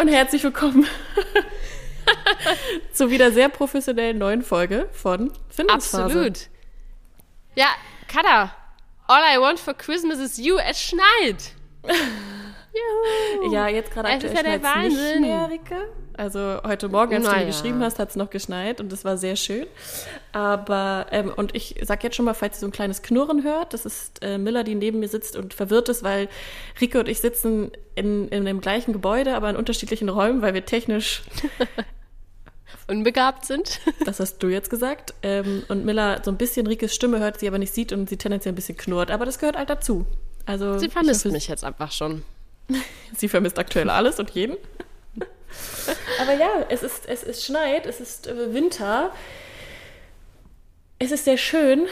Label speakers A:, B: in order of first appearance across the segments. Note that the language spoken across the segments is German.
A: und herzlich willkommen zu wieder sehr professionellen neuen Folge von Findungsphase.
B: Absolut. Ja, Kada, all I want for Christmas is you. Es schneit.
A: Juhu. Ja, jetzt gerade aktuell
B: ist ja der Wahnsinn.
A: nicht mehr, Rike. Also heute Morgen, als du
B: Naja.
A: mir geschrieben hast, hat es noch geschneit und es war sehr schön. Aber, ähm, und ich sag jetzt schon mal, falls ihr so ein kleines Knurren hört, das ist äh, Miller, die neben mir sitzt und verwirrt ist, weil Rike und ich sitzen in, in dem gleichen Gebäude, aber in unterschiedlichen Räumen, weil wir technisch
B: Unbegabt sind.
A: Das hast du jetzt gesagt. Ähm, und Miller so ein bisschen Rikes Stimme hört, sie aber nicht sieht und sie tendenziell ein bisschen knurrt. Aber das gehört halt dazu. Also
B: Sie vermisst
A: hoffe,
B: mich jetzt einfach schon.
A: Sie vermisst aktuell alles und jeden. Aber ja, es ist, es ist schneit, es ist äh, Winter. Es ist sehr schön,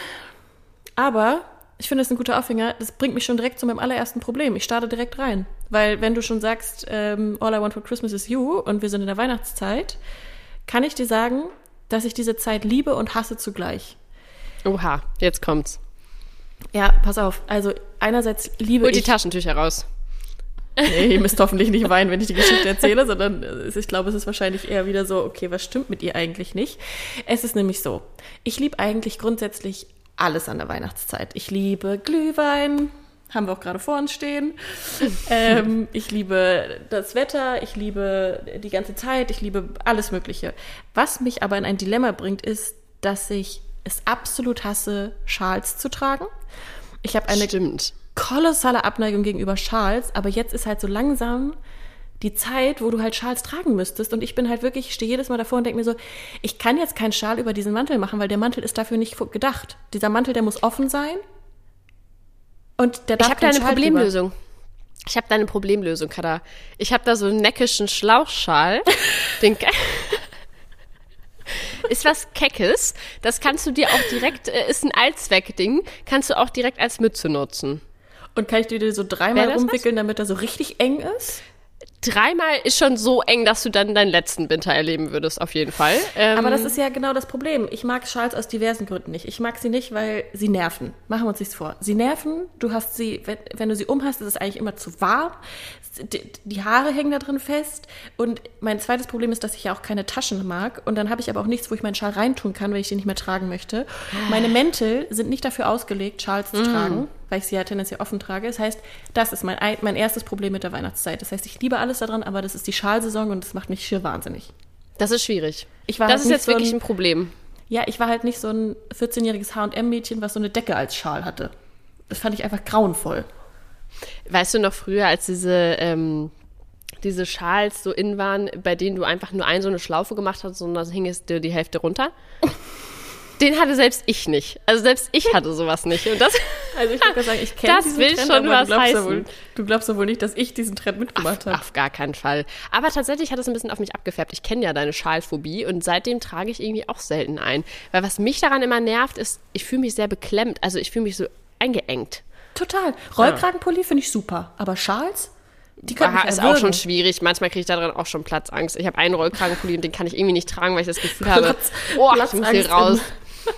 A: aber ich finde es ein guter Aufhänger. Das bringt mich schon direkt zu meinem allerersten Problem. Ich starte direkt rein. Weil wenn du schon sagst, ähm, All I Want for Christmas is You und wir sind in der Weihnachtszeit, kann ich dir sagen, dass ich diese Zeit liebe und hasse zugleich.
B: Oha, jetzt kommt's.
A: Ja, pass auf. Also einerseits liebe
B: Hol die
A: ich...
B: Taschentücher raus.
A: Nee, ihr müsst hoffentlich nicht weinen, wenn ich die Geschichte erzähle, sondern ich glaube, es ist wahrscheinlich eher wieder so, okay, was stimmt mit ihr eigentlich nicht? Es ist nämlich so, ich liebe eigentlich grundsätzlich alles an der Weihnachtszeit. Ich liebe Glühwein, haben wir auch gerade vor uns stehen. ähm, ich liebe das Wetter, ich liebe die ganze Zeit, ich liebe alles Mögliche. Was mich aber in ein Dilemma bringt, ist, dass ich es absolut hasse, Schals zu tragen. Ich habe eine
B: Stimmt.
A: Kolossale Abneigung gegenüber Schals, aber jetzt ist halt so langsam die Zeit, wo du halt Schals tragen müsstest. Und ich bin halt wirklich, ich stehe jedes Mal davor und denke mir so, ich kann jetzt keinen Schal über diesen Mantel machen, weil der Mantel ist dafür nicht gedacht. Dieser Mantel, der muss offen sein. Und der darf
B: Ich habe
A: keinen
B: deine
A: Schal.
B: Problemlösung. Ich habe deine Problemlösung, Kada. Ich habe da so einen neckischen Schlauchschal. den ist was Keckes. Das kannst du dir auch direkt, äh, ist ein Allzweckding, kannst du auch direkt als Mütze nutzen.
A: Und kann ich dir den so dreimal
B: das was?
A: damit er so richtig eng ist?
B: Dreimal ist schon so eng, dass du dann deinen letzten Winter erleben würdest, auf jeden Fall. Ähm,
A: Aber das ist ja genau das Problem. Ich mag Schals aus diversen Gründen nicht. Ich mag sie nicht, weil sie nerven. Machen wir uns nichts vor. Sie nerven. Du hast sie, wenn, wenn du sie umhast, ist es eigentlich immer zu warm. Die, Haare hängen da drin fest. Und mein zweites Problem ist, dass ich ja auch keine Taschen mag. Und dann habe ich aber auch nichts, wo ich meinen Schal reintun kann, wenn ich den nicht mehr tragen möchte. Meine Mäntel sind nicht dafür ausgelegt, Schals zu tragen, weil ich sie ja tendenziell offen trage. Das heißt, das ist mein, ein- mein erstes Problem mit der Weihnachtszeit. Das heißt, ich liebe alles daran, aber das ist die Schalsaison und das macht mich schier wahnsinnig.
B: das ist schwierig.
A: Ich war
B: das
A: halt
B: ist jetzt
A: so
B: wirklich
A: ein-
B: ein Problem.
A: Ja, ich war halt nicht so ein 14-jähriges H&M-Mädchen, was so eine Decke als Schal hatte. Das fand ich einfach grauenvoll.
B: Weißt du noch früher, als diese, ähm, diese Schals so in waren, bei denen du einfach nur ein so eine Schlaufe gemacht hast und dann hing es dir die Hälfte runter? Den hatte selbst ich nicht. Also selbst ich hatte sowas nicht. Und das,
A: Also ich würde sagen, ich kenne
B: Das
A: diesen
B: will
A: Trend,
B: schon
A: aber
B: was
A: du glaubst, ja
B: heißen.
A: wohl, du glaubst ja wohl nicht, dass ich diesen Trend mitgemacht habe.
B: auf gar keinen Fall. Aber tatsächlich hat es ein bisschen auf mich abgefärbt. Ich kenne ja deine Schalphobie und seitdem trage ich irgendwie auch selten ein. Weil was mich daran immer nervt, ist, ich fühle mich sehr beklemmt. Also ich fühle mich so eingeengt.
A: Total. Rollkragenpulli finde ich super, aber Schals, die können
B: Aha, ist auch schon schwierig. Manchmal kriege ich daran auch schon Platzangst. Ich habe einen Rollkragenpulli und den kann ich irgendwie nicht tragen, weil ich das Gefühl habe,
A: Platz-
B: oh, ich muss hier raus.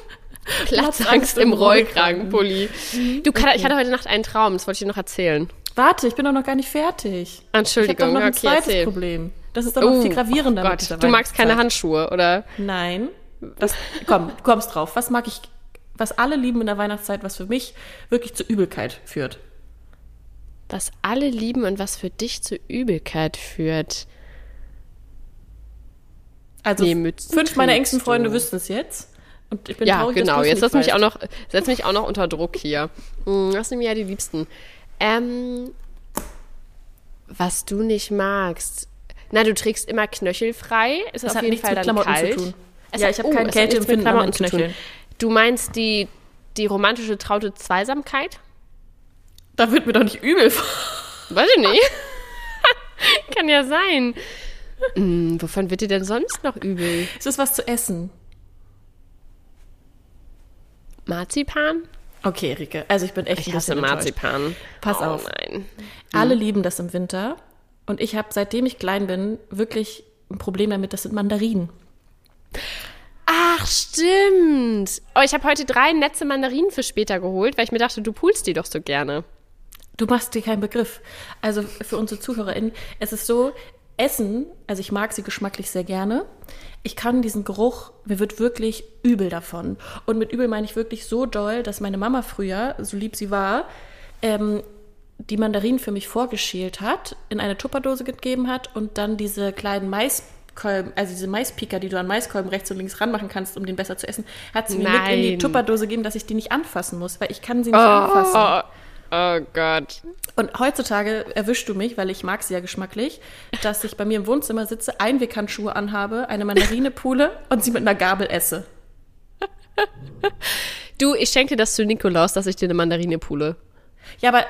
B: Platzangst im Rollkragenpulli. Du, Katha, ich hatte heute Nacht einen Traum, das wollte ich dir noch erzählen.
A: Warte, ich bin doch noch gar nicht fertig. Ich habe
B: Entschuldigung,
A: noch ein
B: okay,
A: zweites
B: erzähl.
A: Problem. Das ist doch noch viel gravierender
B: oh Gott, du magst keine. Handschuhe, oder?
A: Nein. Das, komm, du kommst drauf. Was mag ich, was alle lieben in der Weihnachtszeit, was für mich wirklich zur Übelkeit führt?
B: Was alle lieben und was für dich zur Übelkeit führt.
A: Also
B: Nee,
A: fünf meiner engsten Freunde wüssten es jetzt. Und ich bin
B: Ja,
A: traurig, dass
B: genau. Jetzt setz mich auch noch, setz mich auch noch unter Druck hier. Das sind mir ja die Liebsten. Ähm, was du nicht magst. Na, du trägst immer knöchelfrei. Ist
A: Das
B: auf
A: hat
B: jeden
A: nichts
B: Fall
A: mit
B: dann
A: Klamotten
B: kalt.
A: zu tun.
B: Es
A: Ja,
B: hat-
A: ich habe
B: oh,
A: kein
B: es hat nichts mit
A: Kälteempfinden an meinen
B: Klamotten zu tun. Du meinst die, die romantische traute Zweisamkeit?
A: Da wird mir doch nicht übel.
B: Weiß ich nicht. Kann ja sein. Hm, wovon wird dir denn sonst noch übel?
A: Es ist was zu essen.
B: Marzipan?
A: Okay, Rike. Also ich bin echt
B: Ich
A: ein
B: hasse
A: bisschen enttäuscht.
B: Marzipan.
A: Pass
B: oh,
A: auf.
B: Nein.
A: Alle lieben das im Winter. Und ich habe, seitdem ich klein bin, wirklich ein Problem damit. Das sind Mandarinen.
B: Ach, stimmt. Oh, ich habe heute drei Netze Mandarinen für später geholt, weil ich mir dachte, du pulst die doch so gerne.
A: Du machst dir keinen Begriff. Also für unsere ZuhörerInnen, es ist so, Essen, also ich mag sie geschmacklich sehr gerne. Ich kann diesen Geruch, mir wird wirklich übel davon. Und mit übel meine ich wirklich so doll, dass meine Mama früher, so lieb sie war, ähm, die Mandarinen für mich vorgeschält hat, in eine Tupperdose gegeben hat und dann diese kleinen Maiskolben, also diese Maispiker, die du an Maiskolben rechts und links ranmachen kannst, um den besser zu essen, hat sie mir mit in die
B: Nein.
A: Tupperdose gegeben, dass ich die nicht anfassen muss, weil ich kann sie
B: Oh,
A: nicht anfassen.
B: oh, oh Gott.
A: Und heutzutage erwischst du mich, weil ich mag sie ja geschmacklich, dass ich bei mir im Wohnzimmer sitze, Einweghandschuhe anhabe, eine Mandarine pule und sie mit einer Gabel esse.
B: Du, ich schenke dir das zu Nikolaus, dass ich dir eine Mandarine pule.
A: Ja, aber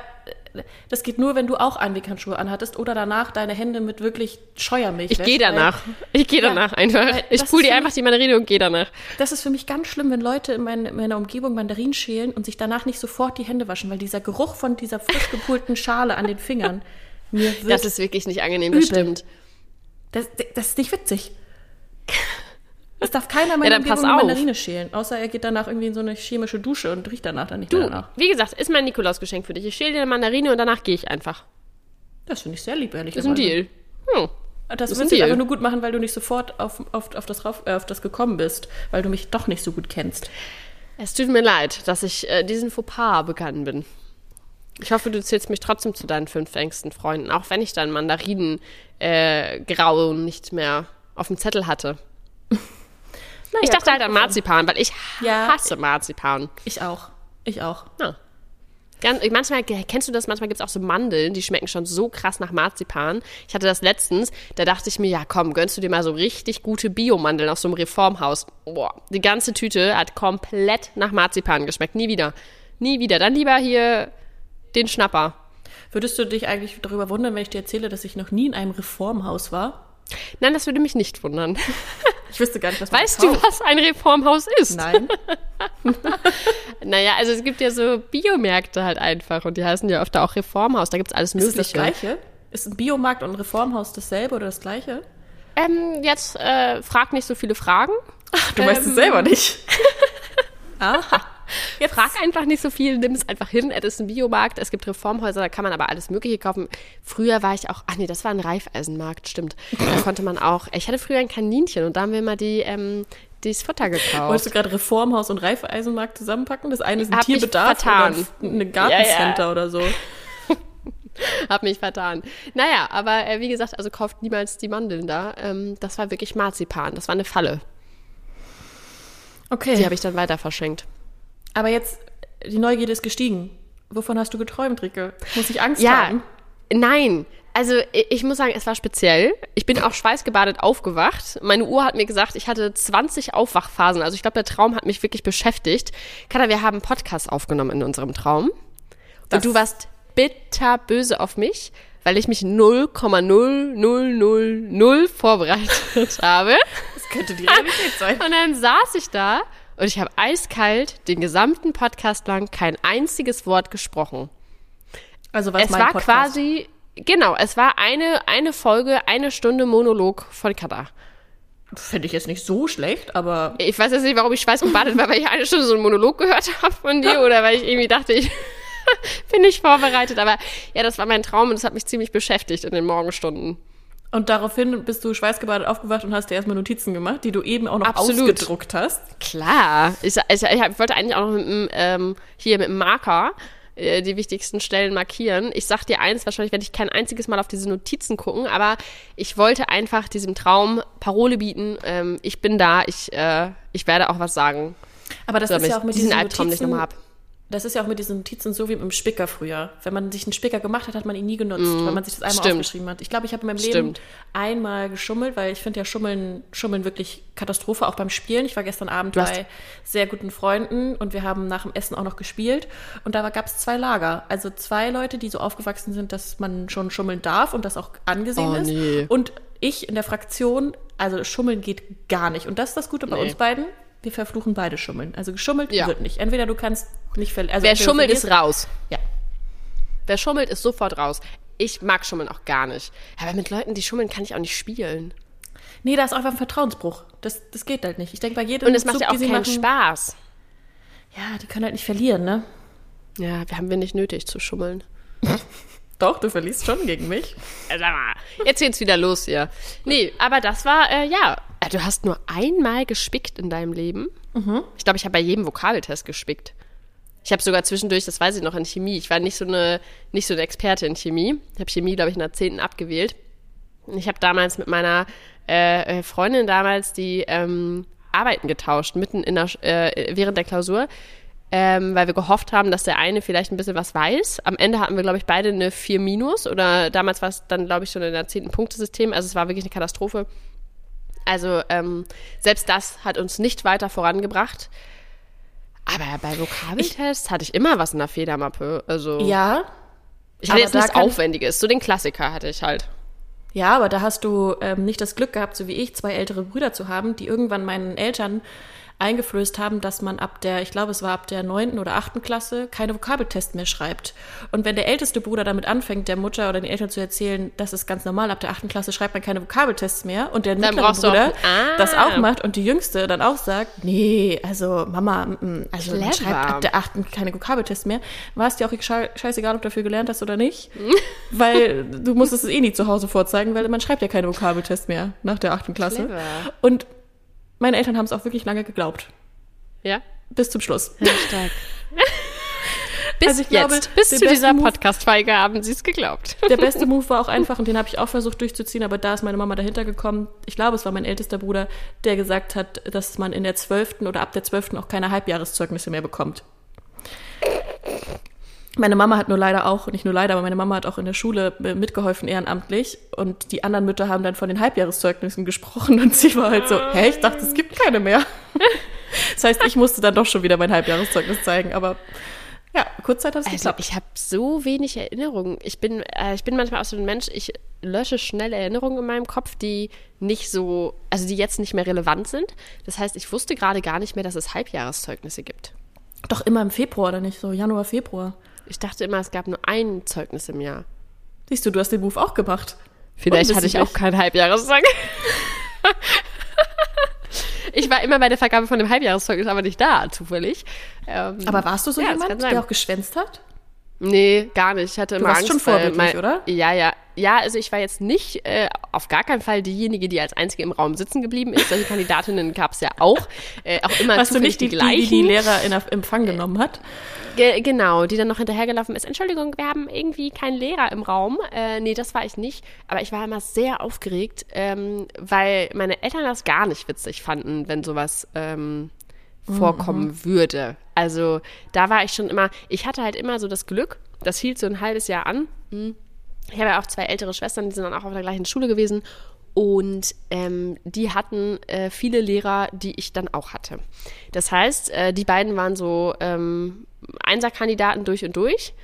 A: das geht nur, wenn du auch Einweghandschuhe anhattest oder danach deine Hände mit wirklich Scheuermilch
B: Ich gehe danach.
A: weil
B: Ich gehe
A: Ja,
B: danach einfach.
A: weil
B: Ich
A: das ist
B: dir einfach die Mandarine und gehe danach.
A: Das ist für mich ganz schlimm, wenn Leute in, mein, in meiner Umgebung Mandarinen schälen und sich danach nicht sofort die Hände waschen, weil dieser Geruch von dieser frisch gepulten Schale an den Fingern mir wird.
B: Das ist wirklich nicht angenehm, das
A: Übel.
B: stimmt.
A: das, das ist nicht witzig. Es darf keiner in
B: Ja, dann pass auf.
A: Mandarine schälen, außer er geht danach irgendwie in so eine chemische Dusche und riecht danach dann nicht
B: Du,
A: mehr danach.
B: wie gesagt, ist mein Nikolausgeschenk für dich. Ich schäle dir eine Mandarine und danach gehe ich einfach.
A: Das finde ich sehr lieb, ehrlich
B: Das ist ein Deal. Hm.
A: Das, wird sich
B: Deal.
A: aber nur gut machen, weil du nicht sofort auf, auf, auf, das, rauf, äh, auf das gekommen bist, weil du mich doch nicht so gut kennst.
B: Es tut mir leid, dass ich äh, diesen Fauxpas begangen bin. Ich hoffe, du zählst mich trotzdem zu deinen fünf engsten Freunden, auch wenn ich dann Mandarinen äh, nicht mehr auf dem Zettel hatte.
A: Naja,
B: ich dachte halt an. Marzipan, weil ich
A: Ja.
B: hasse Marzipan.
A: Ich auch. Ich auch.
B: Ja. Ganz, manchmal, kennst du das, manchmal gibt es auch so Mandeln, die schmecken schon so krass nach Marzipan. Ich hatte das letztens, da dachte ich mir, ja komm, gönnst du dir mal so richtig gute Biomandeln aus so einem Reformhaus. Boah, die ganze Tüte hat komplett nach Marzipan geschmeckt. Nie wieder. Nie wieder. Dann lieber hier den Schnapper.
A: Würdest du dich eigentlich darüber wundern, wenn ich dir erzähle, dass ich noch nie in einem Reformhaus war?
B: Nein, das würde mich nicht wundern.
A: Ich wüsste gar nicht, was man
B: Weißt du, was ein Reformhaus ist?
A: Nein.
B: Naja, also es gibt ja so Biomärkte halt einfach und die heißen ja oft auch Reformhaus. Da gibt es alles
A: Ist es
B: Mögliche.
A: das Gleiche? Ist ein Biomarkt und ein Reformhaus dasselbe oder das Gleiche?
B: Ähm, jetzt äh, frag nicht so viele Fragen.
A: Du weißt es selber nicht. Aha.
B: Jetzt frag einfach nicht so viel, nimm es einfach hin. Es ist ein Biomarkt, es gibt Reformhäuser, da kann man aber alles Mögliche kaufen. Früher war ich auch, ach nee, das war ein Reifeisenmarkt, stimmt. Da konnte man auch, ich hatte früher ein Kaninchen und da haben wir mal die, ähm, das Futter
A: Wolltest
B: gekauft.
A: du gerade Reformhaus und Reifeisenmarkt zusammenpacken? Das eine ist ein
B: Hab
A: Tierbedarf oder ein Gartencenter oder so.
B: Hab mich vertan. Naja, aber äh, wie gesagt, also kauft niemals die Mandeln da. Ähm, das war wirklich Marzipan, das war eine Falle. Die
A: Okay.
B: habe ich dann weiter verschenkt.
A: Aber jetzt, die Neugierde ist gestiegen. Wovon hast du geträumt, Ricke? Muss ich Angst
B: Ja,
A: haben?
B: nein. Also ich muss sagen, es war speziell. Ich bin auch schweißgebadet aufgewacht. Meine Uhr hat mir gesagt, ich hatte 20 Aufwachphasen. Also ich glaube, der Traum hat mich wirklich beschäftigt. Kada, wir haben einen Podcast aufgenommen in unserem Traum.
A: Das-
B: Und du warst bitterböse auf mich, weil ich mich 0,0000 vorbereitet habe.
A: Das könnte die Realität sein.
B: Und dann saß ich da und ich habe eiskalt den gesamten Podcast lang kein einziges Wort gesprochen.
A: Also was
B: Es
A: mein
B: war
A: Podcast?
B: quasi, genau, es war eine, eine Folge, eine Stunde Monolog von Kada.
A: Finde ich jetzt nicht so schlecht, aber
B: Ich weiß jetzt nicht, warum ich schweißgebadet war, weil ich eine Stunde so einen Monolog gehört habe von dir oder weil ich irgendwie dachte, ich bin nicht vorbereitet. Aber ja, das war mein Traum und das hat mich ziemlich beschäftigt in den Morgenstunden.
A: Und daraufhin bist du schweißgebadet aufgewacht und hast dir erstmal Notizen gemacht, die du eben auch noch
B: Absolut.
A: ausgedruckt hast.
B: Klar. Ich, ich, ich wollte eigentlich auch noch mit dem, ähm, hier mit dem Marker äh, die wichtigsten Stellen markieren. Ich sag dir eins, wahrscheinlich werde ich kein einziges Mal auf diese Notizen gucken, aber ich wollte einfach diesem Traum Parole bieten. Ähm, ich bin da, ich, äh, ich werde auch was sagen,
A: Aber das
B: damit
A: ist ja auch mit
B: diesen Albtraum nicht nochmal hab.
A: Das ist ja auch mit diesen Notizen so wie mit dem Spicker früher. Wenn man sich einen Spicker gemacht hat, hat man ihn nie genutzt, weil man sich das einmal
B: Mm, stimmt.
A: aufgeschrieben hat. Ich glaube, ich habe in meinem Leben
B: Stimmt.
A: einmal geschummelt, weil ich finde ja Schummeln, Schummeln wirklich Katastrophe, auch beim Spielen. Ich war gestern Abend bei sehr guten Freunden und wir haben nach dem Essen auch noch gespielt. Und da gab es zwei Lager. Also zwei Leute, die so aufgewachsen sind, dass man schon schummeln darf und das auch angesehen
B: Oh,
A: ist.
B: nee.
A: Und ich in der Fraktion, also Schummeln geht gar nicht. Und das ist das Gute bei
B: Nee.
A: uns beiden. Wir verfluchen beide Schummeln. Also geschummelt
B: Ja.
A: wird nicht. Entweder du kannst nicht verlieren. Also
B: Wer schummelt, ist
A: verlierst-
B: raus.
A: Ja.
B: Wer schummelt, ist sofort raus. Ich mag Schummeln auch gar nicht. Aber mit Leuten, die schummeln, kann ich auch nicht spielen.
A: Nee, da ist einfach ein Vertrauensbruch. Das, das geht halt nicht. Ich denke, bei jedem
B: Und es macht ja auch keinen
A: machen,
B: Spaß.
A: Ja, die können halt nicht verlieren, ne?
B: Ja, wir haben wir nicht nötig zu schummeln.
A: Doch, du verliest schon gegen mich.
B: Äh, Sag mal, jetzt geht's wieder los hier. Nee, aber das war, äh, ja, du hast nur einmal gespickt in deinem Leben. Ich glaube, ich habe bei jedem Vokabeltest gespickt. Ich habe sogar zwischendurch, das weiß ich noch, in Chemie. Ich war nicht so eine, nicht so eine Experte in Chemie. Ich habe Chemie, glaube ich, in der 10. abgewählt. Ich habe damals mit meiner äh, äh, Freundin damals die ähm, Arbeiten getauscht, mitten in der, äh, während der Klausur, ähm, weil wir gehofft haben, dass der eine vielleicht ein bisschen was weiß. Am Ende hatten wir, glaube ich, beide eine 4 minus oder damals war es dann, glaube ich, schon in der 10. Punktesystem. Also es war wirklich eine Katastrophe. Also ähm, selbst das hat uns nicht weiter vorangebracht. Aber bei Vokabeltests hatte ich immer was in der Federmappe. Also
A: Ja,
B: ich hatte jetzt nichts Aufwendiges. So den Klassiker hatte ich halt.
A: Ja, aber da hast du ähm, nicht das Glück gehabt, so wie ich, zwei ältere Brüder zu haben, die irgendwann meinen Eltern eingeflößt haben, dass man ab der, ich glaube, es war ab der neunten oder achten Klasse, keine Vokabeltests mehr schreibt. Und wenn der älteste Bruder damit anfängt, der Mutter oder den Eltern zu erzählen, das ist ganz normal, ab der achten Klasse schreibt man keine Vokabeltests mehr und der mittlere
B: du auch-
A: Bruder
B: Ah.
A: das auch macht und die jüngste dann auch sagt, nee, also Mama, mm, mm, also man schreibt ab der achten keine Vokabeltests mehr. War es dir auch sche- scheißegal, ob du dafür gelernt hast oder nicht? weil du musstest es eh nie zu Hause vorzeigen, weil man schreibt ja keine Vokabeltests mehr nach der achten Klasse.
B: Clever.
A: Und meine Eltern haben es auch wirklich lange geglaubt.
B: Ja?
A: Bis zum Schluss.
B: Stark. Bis
A: Also ich glaube,
B: jetzt, bis zu dieser Podcast-Folge haben sie es geglaubt.
A: Der beste Move war auch einfach, und den habe ich auch versucht durchzuziehen, aber da ist meine Mama dahinter gekommen. Ich glaube, es war mein ältester Bruder, der gesagt hat, dass man in der zwölften oder ab der zwölften auch keine Halbjahreszeugnisse mehr bekommt. Meine Mama hat nur leider auch, nicht nur leider, aber meine Mama hat auch in der Schule mitgeholfen ehrenamtlich und die anderen Mütter haben dann von den Halbjahreszeugnissen gesprochen und sie war halt so, hä, ich dachte, es gibt keine mehr. Das heißt, ich musste dann doch schon wieder mein Halbjahreszeugnis zeigen, aber ja, kurzzeit hat es
B: Also
A: geklappt.
B: ich habe so wenig Erinnerungen. Ich bin, äh, ich bin manchmal auch so ein Mensch, ich lösche schnell Erinnerungen in meinem Kopf, die nicht so, also die jetzt nicht mehr relevant sind. Das heißt, ich wusste gerade gar nicht mehr, dass es Halbjahreszeugnisse gibt.
A: Doch immer im Februar oder nicht, so Januar, Februar.
B: Ich dachte immer, es gab nur ein Zeugnis im Jahr.
A: Siehst du, du hast den Move auch gemacht.
B: Vielleicht hatte ich auch
A: Unwissentlich.
B: kein Halbjahreszeugnis. ich war immer bei der Vergabe von dem Halbjahreszeugnis, aber nicht da, zufällig. Ähm,
A: Aber warst du so
B: Ja,
A: jemand, der auch geschwänzt hat?
B: Nee, gar nicht. Ich hatte immer
A: warst
B: Angst.
A: schon vorbildlich,
B: mein-
A: oder?
B: Ja, ja. Ja, also ich war jetzt nicht äh, auf gar keinen Fall diejenige, die als einzige im Raum sitzen geblieben ist. Solche Kandidatinnen gab es ja auch. Äh, auch immer
A: Warst du nicht die, die,
B: gleichen.
A: die die Lehrer in Empfang genommen hat?
B: Ge genau, die dann noch hinterhergelaufen ist. Entschuldigung, wir haben irgendwie keinen Lehrer im Raum. Äh, nee, das war ich nicht. Aber ich war immer sehr aufgeregt, ähm, weil meine Eltern das gar nicht witzig fanden, wenn sowas ähm, vorkommen würde. Also da war ich schon immer, ich hatte halt immer so das Glück, das hielt so ein halbes Jahr an. Hm. Ich habe ja auch zwei ältere Schwestern, die sind dann auch auf der gleichen Schule gewesen. Und ähm, die hatten äh, viele Lehrer, die ich dann auch hatte. Das heißt, äh, die beiden waren so ähm, Einserkandidaten durch und durch.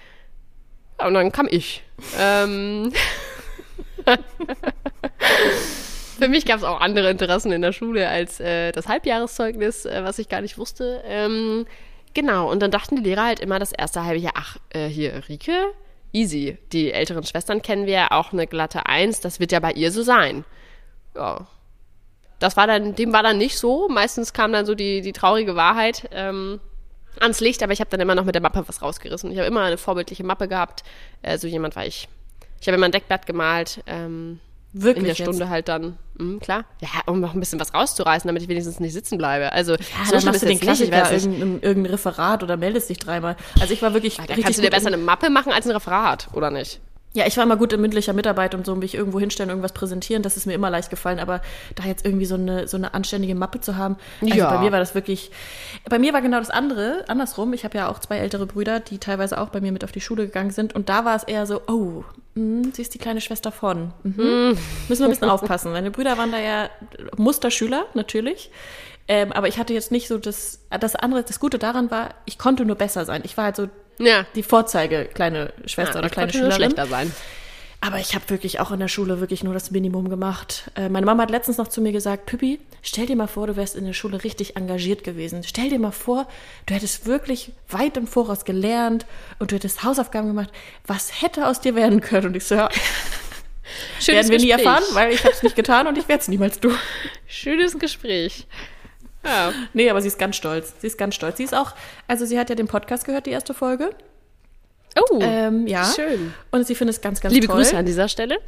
B: Ja, und dann kam ich. Ähm, Für mich gab es auch andere Interessen in der Schule als äh, das Halbjahreszeugnis, äh, was ich gar nicht wusste. Ähm, genau, und dann dachten die Lehrer halt immer das erste halbe Jahr, ach, äh, hier, Rike, easy. Die älteren Schwestern kennen wir ja auch eine glatte Eins, das wird ja bei ihr so sein. Ja. Das war dann, dem war dann nicht so. Meistens kam dann so die, die traurige Wahrheit ähm, ans Licht, aber ich habe dann immer noch mit der Mappe was rausgerissen. Ich habe immer eine vorbildliche Mappe gehabt. Äh, so jemand war ich. Ich habe immer ein Deckblatt gemalt. Ähm, in der
A: Wirklich
B: Stunde halt dann, mhm, klar. Ja, um noch ein bisschen was rauszureißen, damit ich wenigstens nicht sitzen bleibe. Also,
A: Ja,
B: so
A: dann machst du den
B: jetzt
A: Klassiker, irgendein, irgendein Referat oder meldest dich dreimal. Also ich war wirklich
B: Da
A: richtig
B: kannst du dir besser
A: in-
B: eine Mappe machen als ein Referat, oder nicht?
A: Ja, ich war immer gut in mündlicher Mitarbeit und so, mich irgendwo hinstellen, irgendwas präsentieren, das ist mir immer leicht gefallen. Aber da jetzt irgendwie so eine, so eine anständige Mappe zu haben, also
B: Ja.
A: bei mir war das wirklich, bei mir war genau das andere, andersrum. Ich habe ja auch zwei ältere Brüder, die teilweise auch bei mir mit auf die Schule gegangen sind. Und da war es eher so, oh, mh, sie ist die kleine Schwester von. Mhm. Müssen wir ein bisschen aufpassen. Meine Brüder waren da ja Musterschüler, natürlich. Ähm, aber ich hatte jetzt nicht so das, das andere, das Gute daran war, ich konnte nur besser sein. Ich war halt so
B: Ja.
A: die Vorzeige kleine Schwester oder
B: ich
A: kleine
B: konnte nur
A: Schülerin.
B: schlechter sein.
A: Aber ich habe wirklich auch in der Schule wirklich nur das Minimum gemacht. Äh, meine Mama hat letztens noch zu mir gesagt, Püppi, stell dir mal vor, du wärst in der Schule richtig engagiert gewesen. Stell dir mal vor, du hättest wirklich weit im Voraus gelernt und du hättest Hausaufgaben gemacht. Was hätte aus dir werden können? Und ich so, ja,
B: Schönes
A: werden wir nie
B: Gespräch.
A: erfahren, weil ich habe es nicht getan und ich werde es niemals tun.
B: Schönes Gespräch. Ja.
A: Nee, aber sie ist ganz stolz. Sie ist ganz stolz. Sie ist auch, also sie hat ja den Podcast gehört, die erste Folge.
B: Oh,
A: Ähm, ja.
B: schön.
A: Und sie findet es ganz, ganz
B: Liebe
A: toll.
B: Grüße an dieser Stelle.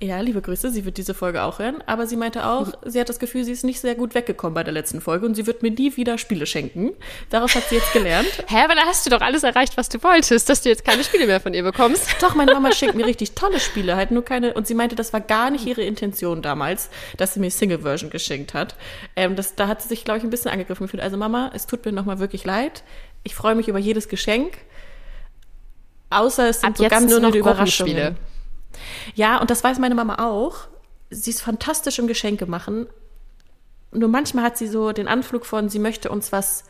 A: Ja, liebe Grüße. Sie wird diese Folge auch hören. Aber sie meinte auch, sie hat das Gefühl, sie ist nicht sehr gut weggekommen bei der letzten Folge und sie wird mir nie wieder Spiele schenken. Daraus hat sie jetzt gelernt.
B: Hä, aber da hast du doch alles erreicht, was du wolltest, dass du jetzt keine Spiele mehr von ihr bekommst.
A: Doch, meine Mama schenkt mir richtig tolle Spiele, halt nur keine. Und sie meinte, das war gar nicht ihre Intention damals, dass sie mir Single-Version geschenkt hat. Ähm, das, da hat sie sich, glaube ich, ein bisschen angegriffen gefühlt. Also Mama, es tut mir nochmal wirklich leid. Ich freue mich über jedes Geschenk. Außer es sind
B: Ab
A: so ganz
B: nur noch
A: Überraschungen. Ja, und das weiß meine Mama auch. Sie ist fantastisch im Geschenke machen. Nur manchmal hat sie so den Anflug von, sie möchte uns was,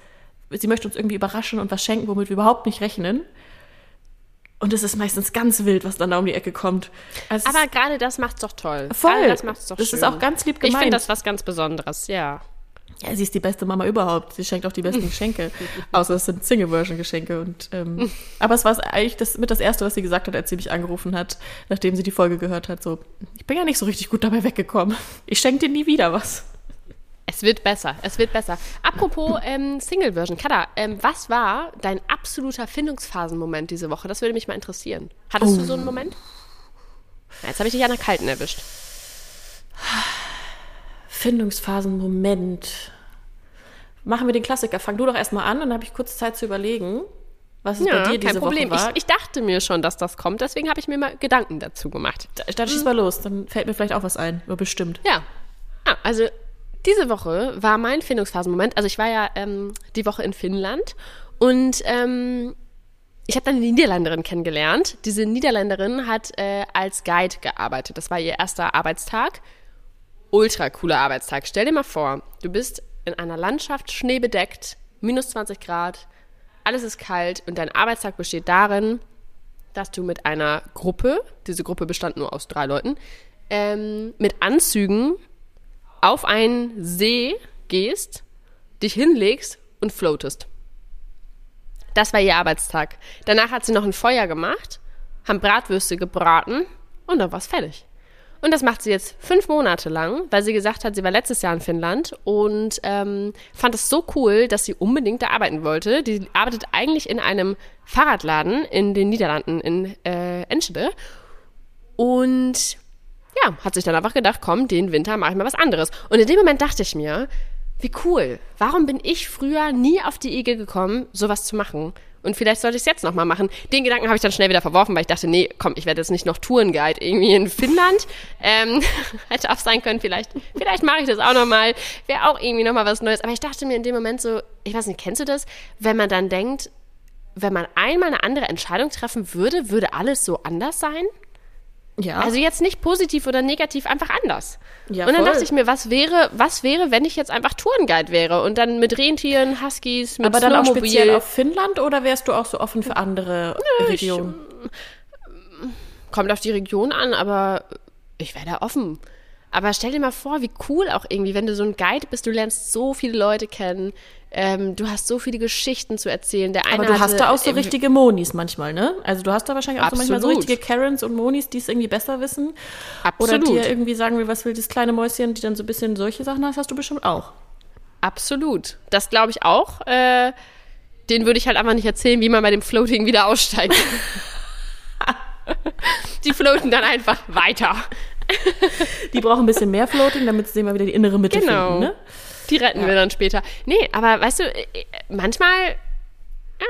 A: sie möchte uns irgendwie überraschen und was schenken, womit wir überhaupt nicht rechnen. Und es ist meistens ganz wild, was dann da um die Ecke kommt. Also
B: Aber gerade das macht's doch toll.
A: Voll.
B: Gerade das macht's doch
A: Das
B: schön.
A: ist auch ganz lieb
B: Ich
A: gemeint.
B: finde das was ganz Besonderes, ja.
A: Ja, sie ist die beste Mama überhaupt. Sie schenkt auch die besten Geschenke. Außer es sind Single-Version-Geschenke. Und, ähm, aber es war eigentlich das, mit das Erste, was sie gesagt hat, als sie mich angerufen hat, nachdem sie die Folge gehört hat. So, ich bin ja nicht so richtig gut dabei weggekommen. Ich schenke dir nie wieder was.
B: Es wird besser, es wird besser. Apropos ähm, Single-Version, Kada, ähm, was war dein absoluter Findungsphasenmoment diese Woche? Das würde mich mal interessieren. Hattest du so einen Moment? Ja, jetzt habe ich dich an der Kalten erwischt.
A: Findungsphasen, Moment. Machen wir den Klassiker. Fang du doch erstmal an und dann habe ich kurz Zeit zu überlegen, was es bei dir diese
B: kein Problem.
A: Woche war.
B: Ich, ich dachte mir schon, dass das kommt, deswegen habe ich mir mal Gedanken dazu gemacht.
A: dann schieß mal los, dann fällt mir vielleicht auch was ein. Ja, bestimmt.
B: Ja. Ah, also diese Woche war mein Findungsphasenmoment. Also ich war ja ähm, die Woche in Finnland und ähm, ich habe dann eine Niederländerin kennengelernt. Diese Niederländerin hat äh, als Guide gearbeitet. Das war ihr erster Arbeitstag. Ultra cooler Arbeitstag. Stell dir mal vor, du bist in einer Landschaft schneebedeckt, minus 20 Grad, alles ist kalt und dein Arbeitstag besteht darin, dass du mit einer Gruppe, diese Gruppe bestand nur aus drei Leuten, ähm, mit Anzügen auf einen See gehst, dich hinlegst und floatest. Das war ihr Arbeitstag. Danach hat sie noch ein Feuer gemacht, haben Bratwürste gebraten und dann war's fertig. Und das macht sie jetzt fünf Monate lang, weil sie gesagt hat, sie war letztes Jahr in Finnland und ähm, fand es so cool, dass sie unbedingt da arbeiten wollte. Die arbeitet eigentlich in einem Fahrradladen in den Niederlanden in äh, Enschede und ja, hat sich dann einfach gedacht, komm, den Winter mache ich mal was anderes. Und in dem Moment dachte ich mir, wie cool. Warum bin ich früher nie auf die Idee gekommen, sowas zu machen? Und vielleicht sollte ich es jetzt nochmal machen. Den Gedanken habe ich dann schnell wieder verworfen, weil ich dachte, nee, komm, ich werde jetzt nicht noch Tourenguide irgendwie in Finnland. Ähm, hätte auch sein können, vielleicht, vielleicht mache ich das auch nochmal. Wäre auch irgendwie nochmal was Neues. Aber ich dachte mir in dem Moment so, ich weiß nicht, kennst du das? Wenn man dann denkt, wenn man einmal eine andere Entscheidung treffen würde, würde alles so anders sein?
A: Ja.
B: Also jetzt nicht positiv oder negativ, einfach anders.
A: Ja,
B: und dann
A: voll.
B: dachte ich mir, was wäre, was wäre, wenn ich jetzt einfach Tourenguide wäre und dann mit Rentieren, Huskies, mit
A: aber dann auch speziell auf Finnland oder wärst du auch so offen für andere Regionen?
B: Kommt auf die Region an, aber ich wäre da offen. Aber stell dir mal vor, wie cool auch irgendwie, wenn du so ein Guide bist, du lernst so viele Leute kennen, ähm, du hast so viele Geschichten zu erzählen. Der eine
A: Aber du hast
B: hatte-
A: da auch so richtige Monis manchmal, ne? Also du hast da wahrscheinlich auch so manchmal so richtige Karens und Monis, die es irgendwie besser wissen.
B: Absolut.
A: Oder dir irgendwie sagen will, was will das kleine Mäuschen, die dann so ein bisschen solche Sachen hast, hast du bestimmt auch.
B: Absolut. Das glaube ich auch. Äh, den würde ich halt einfach nicht erzählen, wie man bei dem Floating wieder aussteigt. Die floaten dann einfach weiter.
A: Die brauchen ein bisschen mehr Floating, damit sie mal wieder die innere Mitte
B: Genau.
A: finden, ne?
B: Die retten wir dann später. Nee, aber weißt du, äh, manchmal.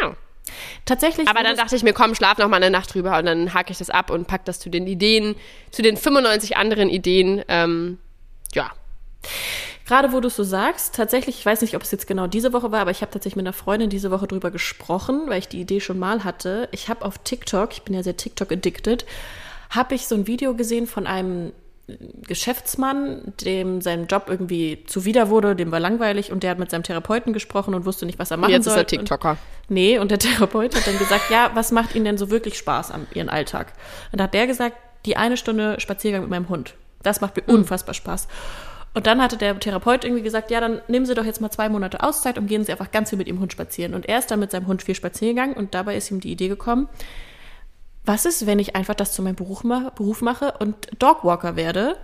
B: Ja.
A: Tatsächlich.
B: Aber dann dachte ich mir, komm, schlaf noch mal eine Nacht drüber und dann hake ich das ab und pack das zu den Ideen, zu den 95 anderen Ideen. Ähm, ja.
A: Gerade wo du es so sagst, tatsächlich, ich weiß nicht, ob es jetzt genau diese Woche war, aber ich habe tatsächlich mit einer Freundin diese Woche drüber gesprochen, weil ich die Idee schon mal hatte. Ich habe auf TikTok, ich bin ja sehr TikTok-addicted, habe ich so ein Video gesehen von einem Geschäftsmann, dem sein Job irgendwie zuwider wurde, dem war langweilig und der hat mit seinem Therapeuten gesprochen und wusste nicht, was er machen
B: Jetzt ist
A: soll.
B: er TikToker.
A: Und, nee, und der Therapeut hat dann gesagt, ja, was macht Ihnen denn so wirklich Spaß am Ihren Alltag? Und da hat der gesagt, die eine Stunde Spaziergang mit meinem Hund. Das macht mir unfassbar Spaß. Und dann hatte der Therapeut irgendwie gesagt, ja, dann nehmen Sie doch jetzt mal zwei Monate Auszeit und gehen Sie einfach ganz viel mit Ihrem Hund spazieren. Und er ist dann mit seinem Hund viel spazieren gegangen und dabei ist ihm die Idee gekommen, was ist, wenn ich einfach das zu meinem Beruf, ma Beruf mache und Dogwalker werde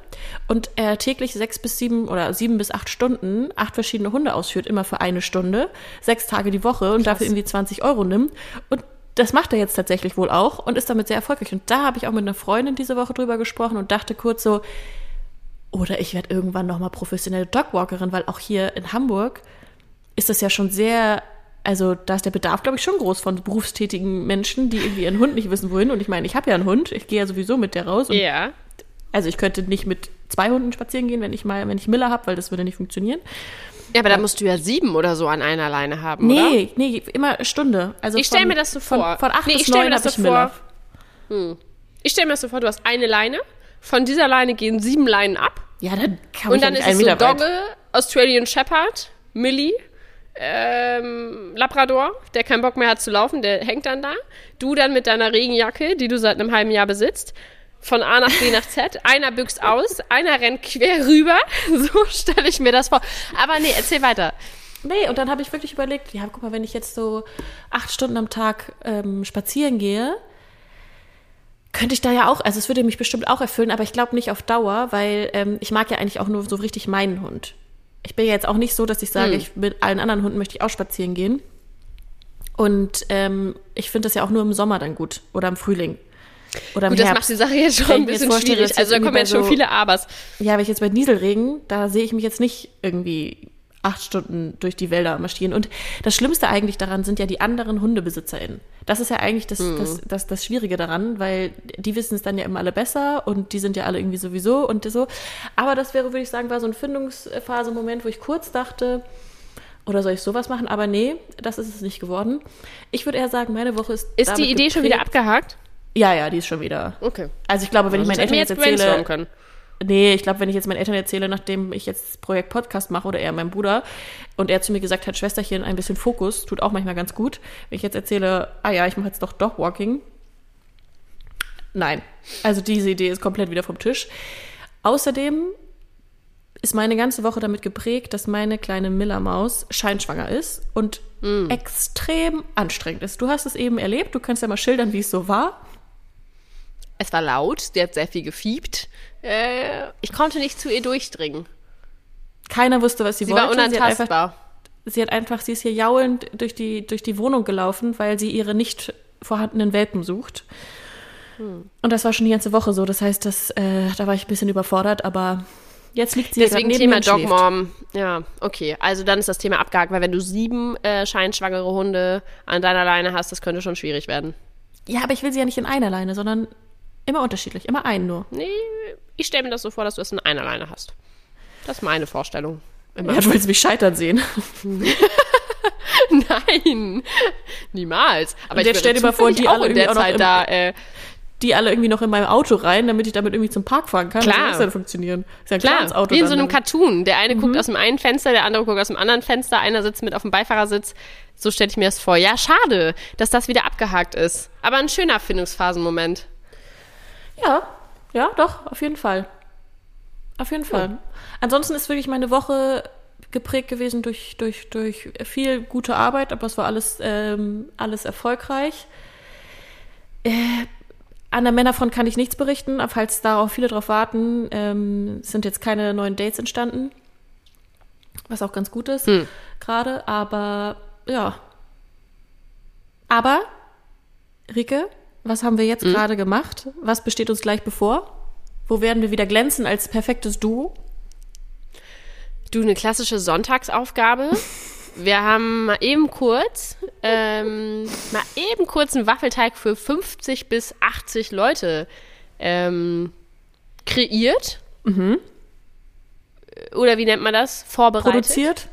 A: und er täglich sechs bis sieben oder sieben bis acht Stunden acht verschiedene Hunde ausführt, immer für eine Stunde, sechs Tage die Woche und dafür irgendwie 20 Euro nimmt und das macht er jetzt tatsächlich wohl auch und ist damit sehr erfolgreich. Und da habe ich auch mit einer Freundin diese Woche drüber gesprochen und dachte kurz so, oder ich werde irgendwann nochmal professionelle Dogwalkerin, weil auch hier in Hamburg ist das ja schon sehr, also da ist der Bedarf, glaube ich, schon groß von berufstätigen Menschen, die irgendwie ihren Hund nicht wissen, wohin. Und ich meine, ich habe ja einen Hund, ich gehe ja sowieso mit der raus.
B: Ja.
A: Also ich könnte nicht mit zwei Hunden spazieren gehen, wenn ich mal, wenn ich Miller habe, weil das würde nicht funktionieren.
B: Ja, aber da musst du ja sieben oder so an einer Leine haben,
A: Nee,
B: oder?
A: nee, immer Stunde. Also
B: Ich stell
A: von-
B: mir das so vor.
A: Von, von acht
B: Nee,
A: bis neun habe ich Miller.
B: vor. Ich stelle mir das so vor, du hast eine Leine, von dieser Leine gehen sieben Leinen ab
A: Ja, dann kann
B: und
A: ich
B: dann
A: ja
B: ist es so. Dogge, Australian Shepherd, Millie, ähm, Labrador, der keinen Bock mehr hat zu laufen, der hängt dann da. Du dann mit deiner Regenjacke, die du seit einem halben Jahr besitzt, von A nach B nach Z. Einer büxt aus, einer rennt quer rüber. So stelle ich mir das vor. Aber nee, erzähl weiter.
A: Nee, und dann habe ich wirklich überlegt, ja, guck mal, wenn ich jetzt so acht Stunden am Tag ähm, spazieren gehe, könnte ich da ja auch, also es würde mich bestimmt auch erfüllen, aber ich glaube nicht auf Dauer, weil ähm, ich mag ja eigentlich auch nur so richtig meinen Hund. Ich bin ja jetzt auch nicht so, dass ich sage,
B: Hm.
A: ich mit allen anderen Hunden möchte ich auch spazieren gehen. Und ähm, ich finde das ja auch nur im Sommer dann gut oder im Frühling. Oder im
B: Gut, das
A: Herbst.
B: macht die Sache jetzt schon
A: Wenn
B: ein bisschen schwierig. Also da kommen jetzt schon
A: so-
B: viele Abers.
A: Ja, aber ich jetzt bei Nieselregen, da sehe ich mich jetzt nicht irgendwie acht Stunden durch die Wälder marschieren. Und das Schlimmste eigentlich daran sind ja die anderen HundebesitzerInnen. Das ist ja eigentlich das, das, das, das Schwierige daran, weil die wissen es dann ja immer alle besser und die sind ja alle irgendwie sowieso und so. Aber das wäre, würde ich sagen, war so ein Findungsphase-Moment, wo ich kurz dachte, oder soll ich sowas machen? Aber nee, das ist es nicht geworden. Ich würde eher sagen, meine Woche ist.
B: Ist die Idee schon wieder
A: geprägt-
B: abgehakt?
A: Ja, ja, die ist schon wieder.
B: Okay.
A: Also ich glaube, wenn ich meinen Eltern jetzt erzähle,
B: können.
A: Nee, ich glaube, wenn ich jetzt meinen Eltern erzähle, nachdem ich jetzt das Projekt Podcast mache oder eher meinem Bruder und er zu mir gesagt hat, Schwesterchen, ein bisschen Fokus, tut auch manchmal ganz gut. Wenn ich jetzt erzähle, ah ja, ich mache jetzt doch Dogwalking. Nein. Also diese Idee ist komplett wieder vom Tisch. Außerdem ist meine ganze Woche damit geprägt, dass meine kleine Miller-Maus scheinschwanger ist und extrem anstrengend ist. Du hast es eben erlebt, du kannst ja mal schildern, wie es so war.
B: Es war laut, die hat sehr viel gefiebt. Äh, ich konnte nicht zu ihr durchdringen.
A: Keiner wusste, was sie,
B: Sie
A: wollte.
B: war
A: Sie hat einfach
B: unantastbar.
A: sie hat einfach, sie ist hier jaulend durch die, durch die Wohnung gelaufen, weil sie ihre nicht vorhandenen Welpen sucht.
B: Hm.
A: Und das war schon die ganze Woche so. Das heißt, das, äh, da war ich ein bisschen überfordert, aber jetzt liegt sie ja
B: Deswegen
A: neben
B: Thema
A: schläft.
B: Dogmom. Ja, okay. Also dann ist das Thema abgehakt, weil wenn du sieben äh, scheinschwangere Hunde an deiner Leine hast, das könnte schon schwierig werden.
A: Ja, aber ich will sie ja nicht in einer Leine, sondern immer unterschiedlich, immer einen nur.
B: Nee, ich stelle mir das so vor, dass du es in einer Leine hast. Das ist meine Vorstellung. Immer.
A: Ja, du willst mich scheitern sehen.
B: Nein, niemals. Aber
A: Und
B: ich
A: jetzt stell
B: wäre
A: dir mal vor, die alle
B: in der
A: irgendwie auch noch
B: Zeit da. Äh,
A: Die alle irgendwie noch in meinem Auto rein, damit ich damit irgendwie zum Park fahren kann.
B: Klar.
A: das denn funktionieren? Ist ja ein
B: Klar,
A: kleines Auto.
B: wie in
A: dann,
B: so einem Cartoon. Der eine guckt aus dem einen Fenster, der andere guckt aus dem anderen Fenster, einer sitzt mit auf dem Beifahrersitz. So stelle ich mir das vor. Ja, schade, dass das wieder abgehakt ist. Aber ein schöner Findungsphasenmoment.
A: Ja, ja, doch, auf jeden Fall. Auf jeden Fall. Ansonsten ist wirklich meine Woche geprägt gewesen durch, durch, durch viel gute Arbeit, aber es war alles, ähm, alles erfolgreich. Äh, an der Männerfront kann ich nichts berichten, falls darauf viele drauf warten. Ähm, sind jetzt keine neuen Dates entstanden, was auch ganz gut ist
B: Hm.
A: gerade, aber ja. Aber, Rike, was haben wir jetzt gerade gemacht? Was besteht uns gleich bevor? Wo werden wir wieder glänzen als perfektes Duo?
B: Du, eine klassische Sonntagsaufgabe. Wir haben mal eben kurz, ähm, mal eben kurz einen Waffelteig für 50 bis 80 Leute ähm, kreiert. Oder wie nennt man das? Vorbereitet.
A: Produziert?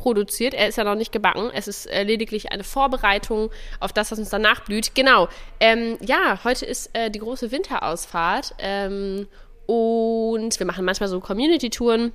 B: Produziert. Er ist ja noch nicht gebacken. Es ist äh, lediglich eine Vorbereitung auf das, was uns danach blüht. Genau. Ähm, ja, heute ist äh, die große Winterausfahrt. Ähm, und wir machen manchmal so Community-Touren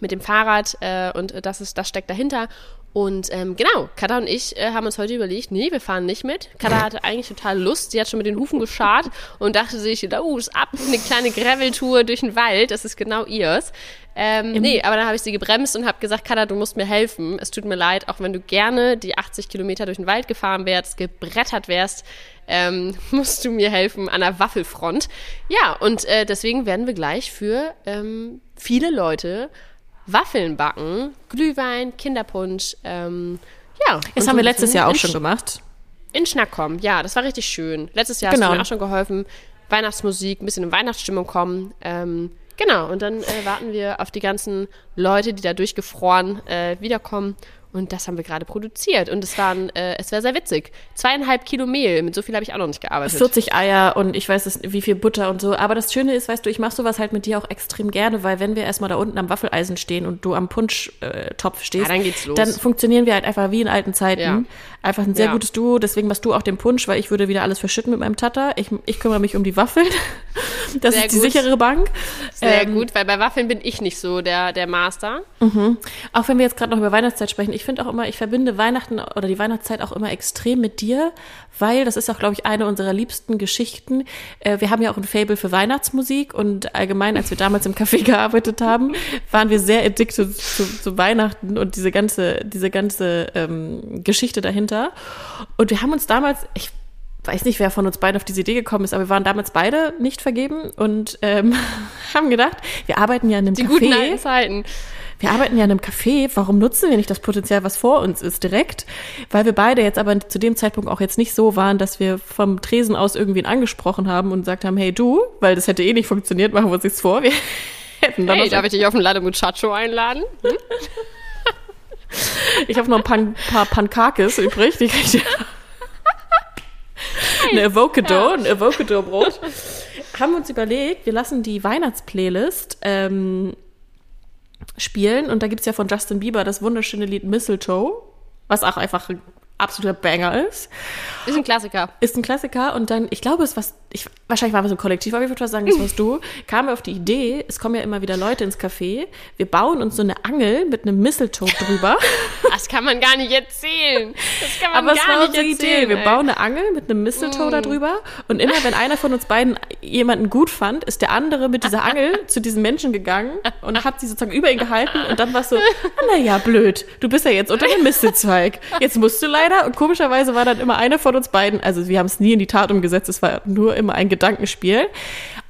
B: mit dem Fahrrad äh, und das, ist, das steckt dahinter. Und ähm, genau, Kada und ich äh, haben uns heute überlegt, nee, wir fahren nicht mit. Kada hatte eigentlich total Lust, sie hat schon mit den Hufen geschart und dachte sich, oh, ist ab, eine kleine Gravel-Tour durch den Wald, das ist genau ihrs. Ähm, nee, aber dann habe ich sie gebremst und habe gesagt, Kada, du musst mir helfen. Es tut mir leid, auch wenn du gerne die 80 Kilometer durch den Wald gefahren wärst, gebrettert wärst, ähm, musst du mir helfen an der Waffelfront. Ja, und äh, deswegen werden wir gleich für ähm, viele Leute Waffeln backen, Glühwein, Kinderpunsch. Ähm, ja,
A: Das haben
B: so
A: wir letztes Jahr auch schon gemacht.
B: In Schnackkom, ja, das war richtig schön. Letztes Jahr
A: Genau.
B: hast du mir auch schon geholfen. Weihnachtsmusik, ein bisschen in Weihnachtsstimmung kommen. Ähm, genau, und dann äh, warten wir auf die ganzen Leute, die da durchgefroren äh, wiederkommen. Und das haben wir gerade produziert. Und es waren, äh, es war sehr witzig. Zweieinhalb Kilo Mehl, mit so viel habe ich auch noch nicht gearbeitet.
A: 40 Eier und ich weiß nicht, wie viel Butter und so. Aber das Schöne ist, weißt du, ich mache sowas halt mit dir auch extrem gerne, weil wenn wir erstmal da unten am Waffeleisen stehen und du am Punsch-Topf stehst,
B: Ja, dann geht's los.
A: dann funktionieren wir halt einfach wie in alten Zeiten.
B: Ja.
A: Einfach ein sehr
B: Ja.
A: gutes Duo. Deswegen machst du auch den Punsch, weil ich würde wieder alles verschütten mit meinem Tata. Ich, ich kümmere mich um die Waffeln. Das
B: Sehr
A: ist die
B: gut.
A: sichere Bank.
B: Sehr
A: Ähm,
B: gut, weil bei Waffeln bin ich nicht so der, der Master.
A: Auch wenn wir jetzt gerade noch über Weihnachtszeit sprechen, ich finde auch immer, ich verbinde Weihnachten oder die Weihnachtszeit auch immer extrem mit dir, weil das ist auch, glaube ich, eine unserer liebsten Geschichten. Äh, wir haben ja auch ein Fable für Weihnachtsmusik und allgemein, als wir damals im Café gearbeitet haben, waren wir sehr addicted zu, zu Weihnachten und diese ganze, diese ganze ähm, Geschichte dahinter. Und wir haben uns damals, ich weiß nicht, wer von uns beiden auf diese Idee gekommen ist, aber wir waren damals beide nicht vergeben und ähm, haben gedacht, wir arbeiten ja in einem
B: Die
A: Café.
B: guten alten Zeiten.
A: Wir arbeiten ja in einem Café, warum nutzen wir nicht das Potenzial, was vor uns ist, direkt? Weil wir beide jetzt aber zu dem Zeitpunkt auch jetzt nicht so waren, dass wir vom Tresen aus irgendwen angesprochen haben und gesagt haben, hey du, weil das hätte eh nicht funktioniert, machen wir uns nichts vor. Wir hätten dann
B: Hey, darf ich dich auf ein Latte Muchacho einladen?
A: ich habe noch ein Pan, paar Pankakis übrig, die krieg ich Eine Avocado, ein Avocado-Brot. Haben wir uns überlegt, wir lassen die Weihnachtsplaylist ähm, spielen. Und da gibt's ja von Justin Bieber das wunderschöne Lied Mistletoe, was auch einfach ein absoluter Banger ist.
B: Ist ein Klassiker.
A: Ist ein Klassiker und dann, ich glaube, es was, ich, wahrscheinlich waren wir so ein Kollektiv, aber ich würde fast sagen, das warst du, kamen wir auf die Idee, es kommen ja immer wieder Leute ins Café, wir bauen uns so eine Angel mit einem Mistletoe drüber.
B: Das kann man gar nicht erzählen. Das kann man
A: Aber es
B: gar
A: war
B: nicht
A: unsere
B: erzählen.
A: Idee. Wir
B: ey.
A: bauen eine Angel mit einem Mistletoe da drüber und immer wenn einer von uns beiden jemanden gut fand, ist der andere mit dieser Angel zu diesem Menschen gegangen und hat sie sozusagen über ihn gehalten und dann war es so, naja, blöd, du bist ja jetzt unter dem Mistelzweig. Jetzt musst du leider und komischerweise war dann immer einer von uns beiden, also wir haben es nie in die Tat umgesetzt, es war nur immer ein Gedankenspiel,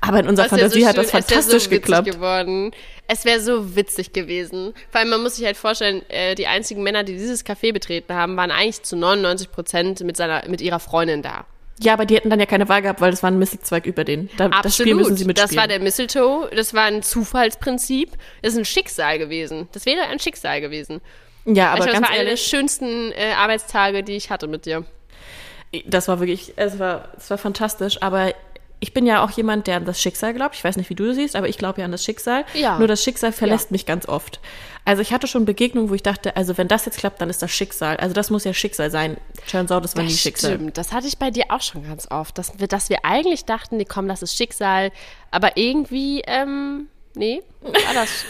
A: aber in unserer
B: Das
A: Fantasie
B: so
A: hat das fantastisch
B: so
A: geklappt.
B: geworden. Es wäre so witzig gewesen. Vor allem, man muss sich halt vorstellen, äh, die einzigen Männer, die dieses Café betreten haben, waren eigentlich zu 99 Prozent mit, seiner, mit ihrer Freundin da.
A: Ja, aber die hätten dann ja keine Wahl gehabt, weil es war ein Mistelzweig über den. Da, das Spiel müssen sie mitspielen.
B: Das war der Mistletoe, das war ein Zufallsprinzip. Das ist ein Schicksal gewesen. Das wäre ein Schicksal gewesen.
A: Ja, aber
B: Aber das
A: ganz
B: war einer der schönsten äh, Arbeitstage, die ich hatte mit dir.
A: Das war wirklich, es war, es war fantastisch, aber ich bin ja auch jemand, der an das Schicksal glaubt. Ich weiß nicht, wie du das siehst, aber ich glaube ja an das Schicksal.
B: Ja.
A: Nur das Schicksal verlässt mich ganz oft. Also ich hatte schon Begegnungen, wo ich dachte, also wenn das jetzt klappt, dann ist das Schicksal. Also das muss ja Schicksal sein. Turns out, das war nie
B: Das
A: Schicksal.
B: stimmt. Das hatte ich bei dir auch schon ganz oft, dass wir, dass wir eigentlich dachten, nee, komm, das ist Schicksal, aber irgendwie, ähm, nee, war das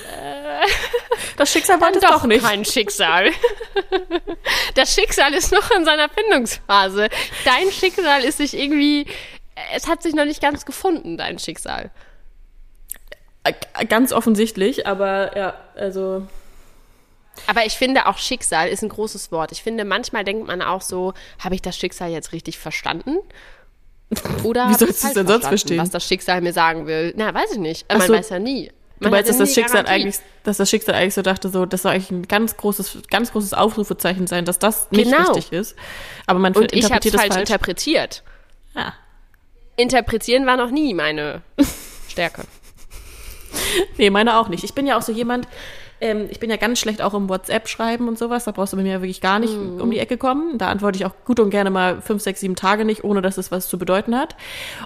A: Das Schicksal
B: dann
A: es doch nicht.
B: kein Schicksal. Das Schicksal ist noch in seiner Findungsphase. Dein Schicksal ist sich irgendwie, es hat sich noch nicht ganz gefunden, dein Schicksal.
A: Äh, Ganz offensichtlich, aber ja, also
B: Aber ich finde auch Schicksal ist ein großes Wort. Ich finde, manchmal denkt man auch so, habe ich das Schicksal jetzt richtig verstanden? Oder
A: Wie sollst du es denn sonst verstehen?
B: Was das Schicksal mir sagen will. Na, weiß ich nicht.
A: Ach
B: Man
A: so.
B: weiß ja nie.
A: du
B: Man
A: meinst,
B: hat
A: dass das Schicksal
B: Garantie.
A: eigentlich, dass das Schicksal eigentlich so dachte, so, das soll eigentlich ein ganz großes, ganz großes Aufrufezeichen sein, dass das nicht
B: Genau.
A: richtig ist. Aber man
B: Und ich habe
A: interpretiert
B: falsch,
A: falsch.
B: interpretiert.
A: Ja.
B: Interpretieren war noch nie meine Stärke.
A: Nee, meine auch nicht. Ich bin ja auch so jemand, ähm, ich bin ja ganz schlecht auch im WhatsApp schreiben und sowas. Da brauchst du bei mir wirklich gar nicht um die Ecke kommen. Da antworte ich auch gut und gerne mal fünf, sechs, sieben Tage nicht, ohne dass es was zu bedeuten hat.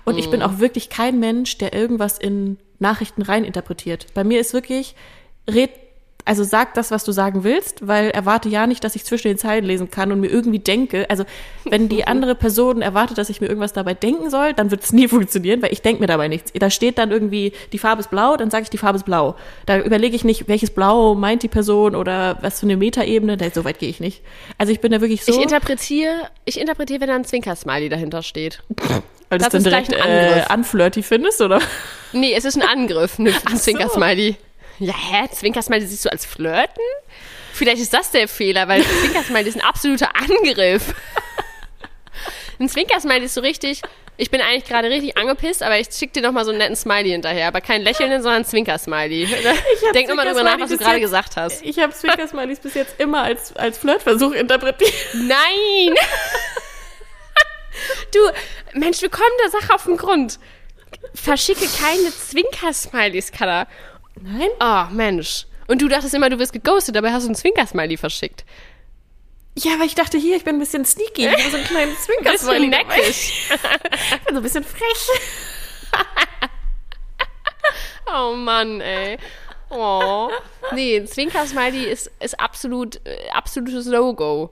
A: Und ich bin auch wirklich kein Mensch, der irgendwas in Nachrichten reininterpretiert. Bei mir ist wirklich, red, also sag das, was du sagen willst, weil erwarte ja nicht, dass ich zwischen den Zeilen lesen kann und mir irgendwie denke. Also wenn die andere Person erwartet, dass ich mir irgendwas dabei denken soll, dann wird es nie funktionieren, weil ich denke mir dabei nichts. Da steht dann irgendwie, die Farbe ist blau, dann sage ich, die Farbe ist blau. Da überlege ich nicht, welches Blau meint die Person oder was für eine Metaebene. Da, so weit gehe ich nicht. Also ich bin da wirklich so,
B: Ich interpretiere, ich interpretiere, wenn da ein Zwinker-Smiley dahinter steht.
A: weil du es
B: das
A: dann direkt
B: ein
A: äh,
B: Angriff.
A: unflirty findest, oder?
B: Nee, es ist ein Angriff, ne, ein
A: so.
B: Ja, hä? Zwinker-Smiley siehst du als Flirten? Vielleicht ist das der Fehler, weil Zwinker-Smiley ist ein absoluter Angriff. Ein Zwinker-Smiley ist so richtig, ich bin eigentlich gerade richtig angepisst, aber ich schick dir noch mal so einen netten Smiley hinterher. Aber kein lächelnden, sondern Zwinker-Smiley. Denk nochmal drüber nach, was du gerade gesagt hast.
A: Ich habe Zwinker-Smileys bis jetzt immer als, als Flirtversuch interpretiert.
B: Nein! Du, Mensch, wir kommen der Sache auf den Grund. Verschicke keine Zwinker-Smileys, Kada.
A: Nein?
B: Oh, Mensch. Und du dachtest immer, du wirst geghostet, dabei hast du einen Zwinker-Smiley verschickt.
A: Ja, aber ich dachte hier, ich bin ein bisschen sneaky. Ich habe so einen kleinen zwinker
B: Bisschen neckisch.
A: Ich bin so ein bisschen frech.
B: Oh Mann, ey. Oh. Nee, ein Zwinker-Smiley ist, ist absolut, äh, absolutes No-Go.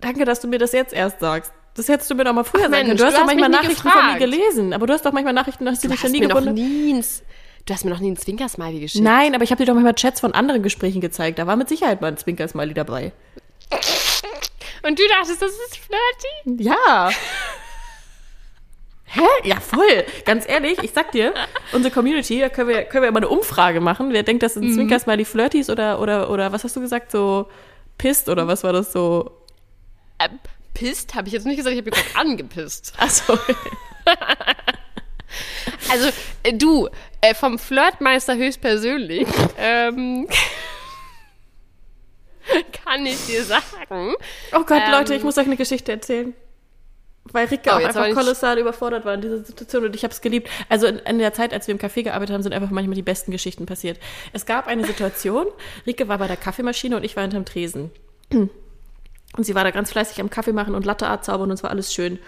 A: Danke, dass du mir das jetzt erst sagst. Das hättest du mir doch mal früher sagen
B: Mensch,
A: können. Du hast
B: du
A: doch
B: hast
A: manchmal
B: mich nie
A: Nachrichten von mir
B: gefragt.
A: gelesen. Aber du hast doch manchmal Nachrichten, hast du
B: Du
A: dich
B: hast
A: schon nie
B: mir noch
A: gewundert.
B: nie ein, du hast mir noch nie einen Zwinker-Smiley geschickt.
A: Nein, aber ich habe dir doch manchmal Chats von anderen Gesprächen gezeigt. Da war mit Sicherheit mal ein Zwinker-Smiley dabei.
B: Und du dachtest, das ist flirty?
A: Ja. Hä? Ja, voll. Ganz ehrlich, ich sag dir, unsere Community, da können wir, können wir mal eine Umfrage machen. Wer denkt, dass ein
B: Mhm.
A: Zwinker-Smiley flirty ist oder, oder, oder was hast du gesagt? So pisst oder was war das so?
B: Äh, pisst? Habe ich jetzt nicht gesagt, ich habe gerade angepisst.
A: Achso.
B: Also, äh, du, äh, vom Flirtmeister höchstpersönlich, ähm, kann ich dir sagen.
A: Oh Gott,
B: Ähm.
A: Leute, ich muss euch eine Geschichte erzählen. Weil Ricke
B: Oh,
A: auch einfach kolossal überfordert war in dieser Situation und ich habe es geliebt. Also in, in der Zeit, als wir im Café gearbeitet haben, sind einfach manchmal die besten Geschichten passiert. Es gab eine Situation, Rike war bei der Kaffeemaschine und ich war hinterm Tresen. Und sie war da ganz fleißig am Kaffee machen und Latte Art zaubern und es war alles schön.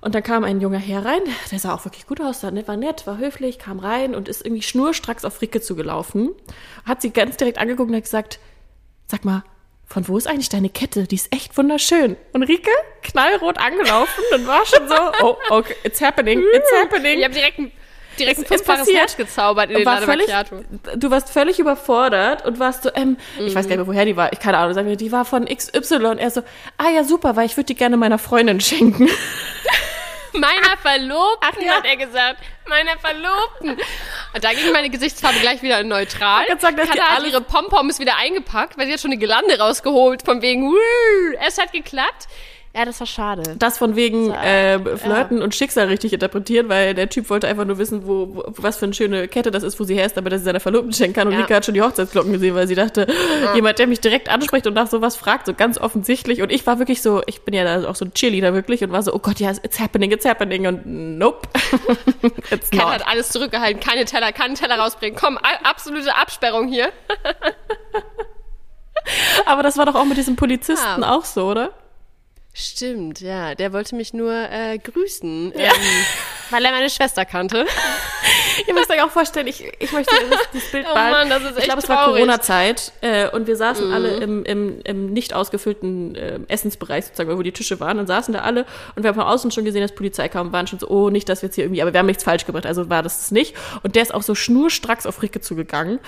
A: Und dann kam ein junger Herr rein, der sah auch wirklich gut aus, war nett, war nett, war höflich, kam rein und ist irgendwie schnurstracks auf Ricke zugelaufen. Hat sie ganz direkt angeguckt und hat gesagt, sag mal, von wo ist eigentlich deine Kette? Die ist echt wunderschön. Und Rike, knallrot angelaufen und war schon so, oh, okay, it's happening, it's happening.
B: Ich habe direkt ein, direkt ein. Herz gezaubert in den
A: war völlig, du warst völlig überfordert und warst so, ähm, ich weiß gar nicht mehr, woher die war, ich keine Ahnung, sagen wir, die war von XY. Und er so, ah ja, super, weil ich würde die gerne meiner Freundin schenken.
B: Meiner Verlobten,
A: ja.
B: hat er gesagt. Meiner Verlobten. Und da ging meine Gesichtsfarbe gleich wieder neutral.
A: Ich gesagt, dass
B: Katha hat
A: alles-
B: ihre Pompoms wieder eingepackt, weil sie hat schon eine Gelande rausgeholt, von wegen, "Wuh, es hat geklappt. Ja, das war schade.
A: Das von wegen äh, Flirten und Schicksal richtig interpretieren, weil der Typ wollte einfach nur wissen, wo, wo was für eine schöne Kette das ist, wo sie her ist, damit er sie seiner Verlobten schenken kann. Und
B: Ja.
A: Rika hat schon die Hochzeitsglocken gesehen, weil sie dachte, jemand, der mich direkt anspricht und nach sowas fragt, so ganz offensichtlich. Und ich war wirklich so, ich bin ja da auch so ein Cheerleader wirklich und war so, oh Gott, ja, it's happening, it's happening. Und nope, it's
B: Kat
A: not.
B: hat alles zurückgehalten, keine Teller, keinen Teller rausbringen. Komm, absolute Absperrung hier.
A: Aber das war doch auch mit diesem Polizisten
B: Ja.
A: auch so, oder?
B: Stimmt, ja. Der wollte mich nur äh, grüßen, ähm, weil er meine Schwester kannte.
A: Ihr müsst euch auch vorstellen, ich, ich möchte das, das Bild
B: Oh
A: malen.
B: Mann, das ist
A: ich
B: echt
A: glaube, es war.
B: Mhm.
A: Corona-Zeit äh, und wir saßen alle im, im, im nicht ausgefüllten äh, Essensbereich sozusagen, wo die Tische waren und saßen da alle und wir haben von außen schon gesehen, dass Polizei kam und waren schon so, oh, nicht, dass wir jetzt hier irgendwie, aber wir haben nichts falsch gemacht, also war das das nicht. Und der ist auch so schnurstracks auf Ricke zugegangen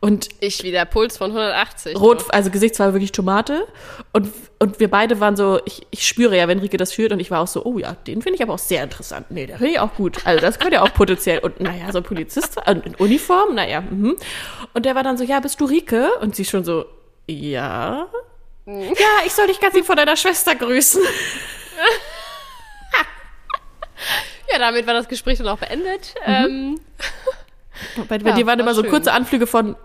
A: und
B: Ich wieder, Puls von 180.
A: rot, also Gesichtsfarbe wirklich Tomate und, und wir beide waren so, ich, ich spüre ja, wenn Rike das führt und ich war auch so, oh ja, den finde ich aber auch sehr interessant. Nee, der finde ich auch gut. Also das könnte ja auch potenziell und naja, so ein Polizist äh, in Uniform, naja. Mhm. Und der war dann so, ja, bist du Rike? Und sie schon so, ja. Ja, ich soll dich ganz lieb von deiner Schwester grüßen.
B: Ja, damit war das Gespräch dann auch beendet. Ähm,
A: Bei, bei
B: Ja,
A: dir waren
B: war
A: immer so
B: schön.
A: kurze Anflüge von,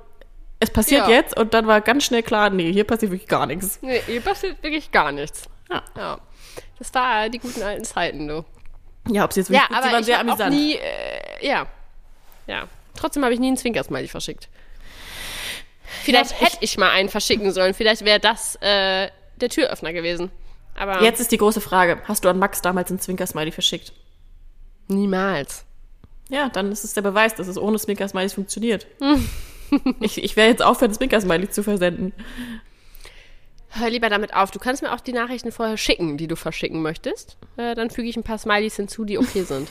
A: es passiert
B: Ja.
A: jetzt und dann war ganz schnell klar, nee, hier passiert wirklich gar nichts.
B: nee, hier passiert wirklich gar nichts.
A: Ja.
B: Ja. Das war die guten alten Zeiten, du.
A: Ja, ob sie jetzt
B: Ja,
A: wirklich gut, sie
B: aber ich
A: sehr
B: habe auch
A: amüsant.
B: nie, äh, ja. Ja. Trotzdem habe ich nie einen Zwinkersmiley verschickt. Vielleicht
A: Ja,
B: hätte ich mal einen verschicken sollen. Vielleicht wäre das äh, der Türöffner gewesen. Aber
A: Jetzt ist die große Frage, hast du an Max damals einen Zwinker-Smiley verschickt?
B: niemals.
A: Ja, dann ist es der Beweis, dass es ohne Sminkers-Smileys funktioniert. Ich ich werde jetzt aufhören, Sminkers-Smiley zu versenden.
B: Hör lieber damit auf. Du kannst mir auch die Nachrichten vorher schicken, die du verschicken möchtest. Äh, dann füge ich ein paar Smileys hinzu, die okay sind.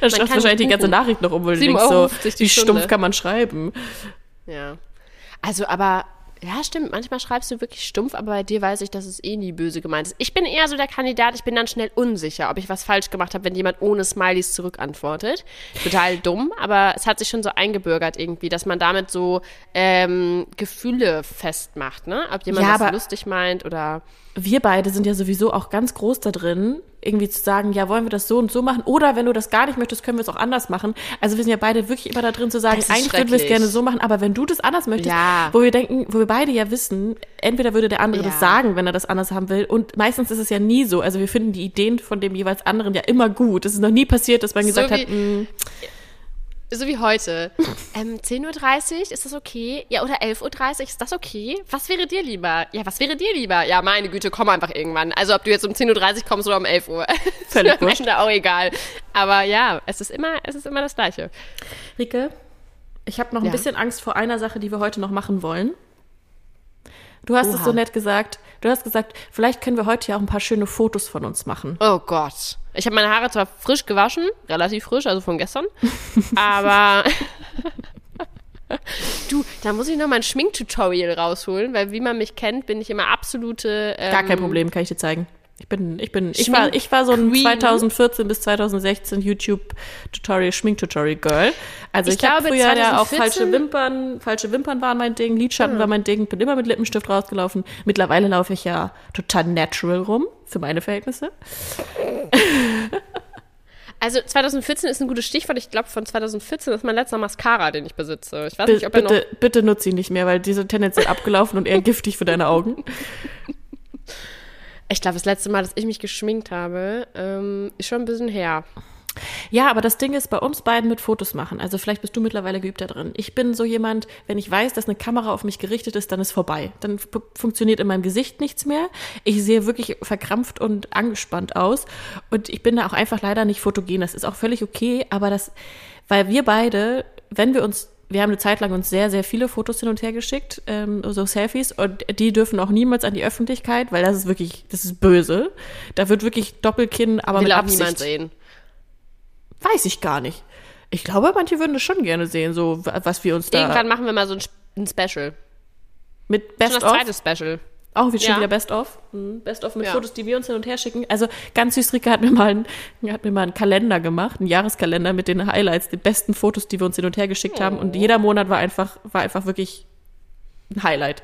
A: Dann schreibst wahrscheinlich die ganze. Nachricht noch um, weil du
B: 7,50
A: denkst so, wie stumpf kann man schreiben.
B: Ja. Also, aber, ja, stimmt, manchmal schreibst du wirklich stumpf, aber bei dir weiß ich, dass es eh nie böse gemeint ist. Ich bin eher so der Kandidat, ich bin dann schnell unsicher, ob ich was falsch gemacht habe, wenn jemand ohne Smileys zurückantwortet. Total dumm, aber es hat sich schon so eingebürgert irgendwie, dass man damit so ähm, Gefühle festmacht, ne? Ob jemand
A: Ja,
B: das lustig meint oder.
A: Wir beide sind ja sowieso auch ganz groß da drin, irgendwie zu sagen, ja, wollen wir das so und so machen? Oder wenn du das gar nicht möchtest, können wir es auch anders machen. Also wir sind ja beide wirklich immer da drin zu sagen, eigentlich würden wir es gerne so machen, aber wenn du das anders möchtest,
B: Ja.
A: wo wir denken, wo wir beide ja wissen, entweder würde der andere
B: Ja.
A: das sagen, wenn er das anders haben will. Und meistens ist es ja nie so. Also wir finden die Ideen von dem jeweils anderen ja immer gut. Es ist noch nie passiert, dass man gesagt hat, "Mm,
B: So wie heute. Ähm, 10.30 Uhr, ist das okay? Ja, oder 11.30 Uhr, ist das okay? Was wäre dir lieber? Ja, was wäre dir lieber? Ja, meine Güte, komm einfach irgendwann. Also ob du jetzt um 10.30 Uhr kommst oder um 11 Uhr.
A: Völlig
B: ist mir am
A: wurscht.
B: Ende auch egal. Aber ja, es ist immer, es ist immer das Gleiche.
A: Rike, ich habe noch ein
B: Ja.
A: bisschen Angst vor einer Sache, die wir heute noch machen wollen. Du hast es
B: Oha.
A: so nett gesagt. Du hast gesagt, vielleicht können wir heute ja auch ein paar schöne Fotos von uns machen.
B: Oh Gott. Ich habe meine Haare zwar frisch gewaschen, relativ frisch, also von gestern, aber du, da muss ich noch mal ein Schminktutorial rausholen, weil wie man mich kennt, bin ich immer absolute ähm,
A: Gar kein Problem, kann ich dir zeigen. Ich bin, ich bin, ich war, ich war so ein
B: Queen.
A: 2014 bis 2016 YouTube-Tutorial, Schminktutorial-Girl. Also ich,
B: Ich
A: habe
B: glaube,
A: früher ja auch
B: 2014
A: falsche Wimpern, falsche Wimpern waren mein Ding, Lidschatten war mein Ding, bin immer mit Lippenstift rausgelaufen. Mittlerweile laufe ich ja total natural rum, für meine Verhältnisse.
B: Also 2014 ist ein gutes Stichwort. Ich glaube, von 2014 ist mein letzter Mascara, den ich besitze. Ich weiß
A: Bi-
B: nicht, ob er noch.
A: bitte, bitte nutze ihn nicht mehr, weil die sind tendenziell abgelaufen und eher giftig für deine Augen.
B: Ich glaube, das letzte Mal, dass ich mich geschminkt habe, ähm, ist schon ein bisschen her.
A: Ja, aber das Ding ist bei uns beiden mit Fotos machen. Also vielleicht bist du mittlerweile geübt da drin. Ich bin so jemand, wenn ich weiß, dass eine Kamera auf mich gerichtet ist, dann ist vorbei. Dann funktioniert in meinem Gesicht nichts mehr. Ich sehe wirklich verkrampft und angespannt aus. Und ich bin da auch einfach leider nicht fotogen. Das ist auch völlig okay. Aber das, weil wir beide, wenn wir uns wir haben eine Zeit lang uns sehr, sehr viele Fotos hin und her geschickt, ähm, so Selfies, und die dürfen auch niemals an die Öffentlichkeit, weil das ist wirklich, das ist böse. Da wird wirklich Doppelkinn, aber
B: Will
A: mit Absicht.
B: niemand sehen.
A: Weiß ich gar nicht. Ich glaube, manche würden das schon gerne sehen, so was wir uns da
B: Irgendwann machen wir mal so ein, ein Special.
A: mit
B: Schon
A: Best
B: das
A: of.
B: zweite Special.
A: Auch wieder schon
B: Ja.
A: wieder Best of. Mhm. Best of mit
B: Ja.
A: Fotos, die wir uns hin und her schicken. Also ganz süß, Rika hat mir mal einen, hat mir mal einen Kalender gemacht, einen Jahreskalender mit den Highlights, den besten Fotos, die wir uns hin und her geschickt haben.
B: Oh.
A: Und jeder Monat war einfach, war einfach wirklich ein Highlight.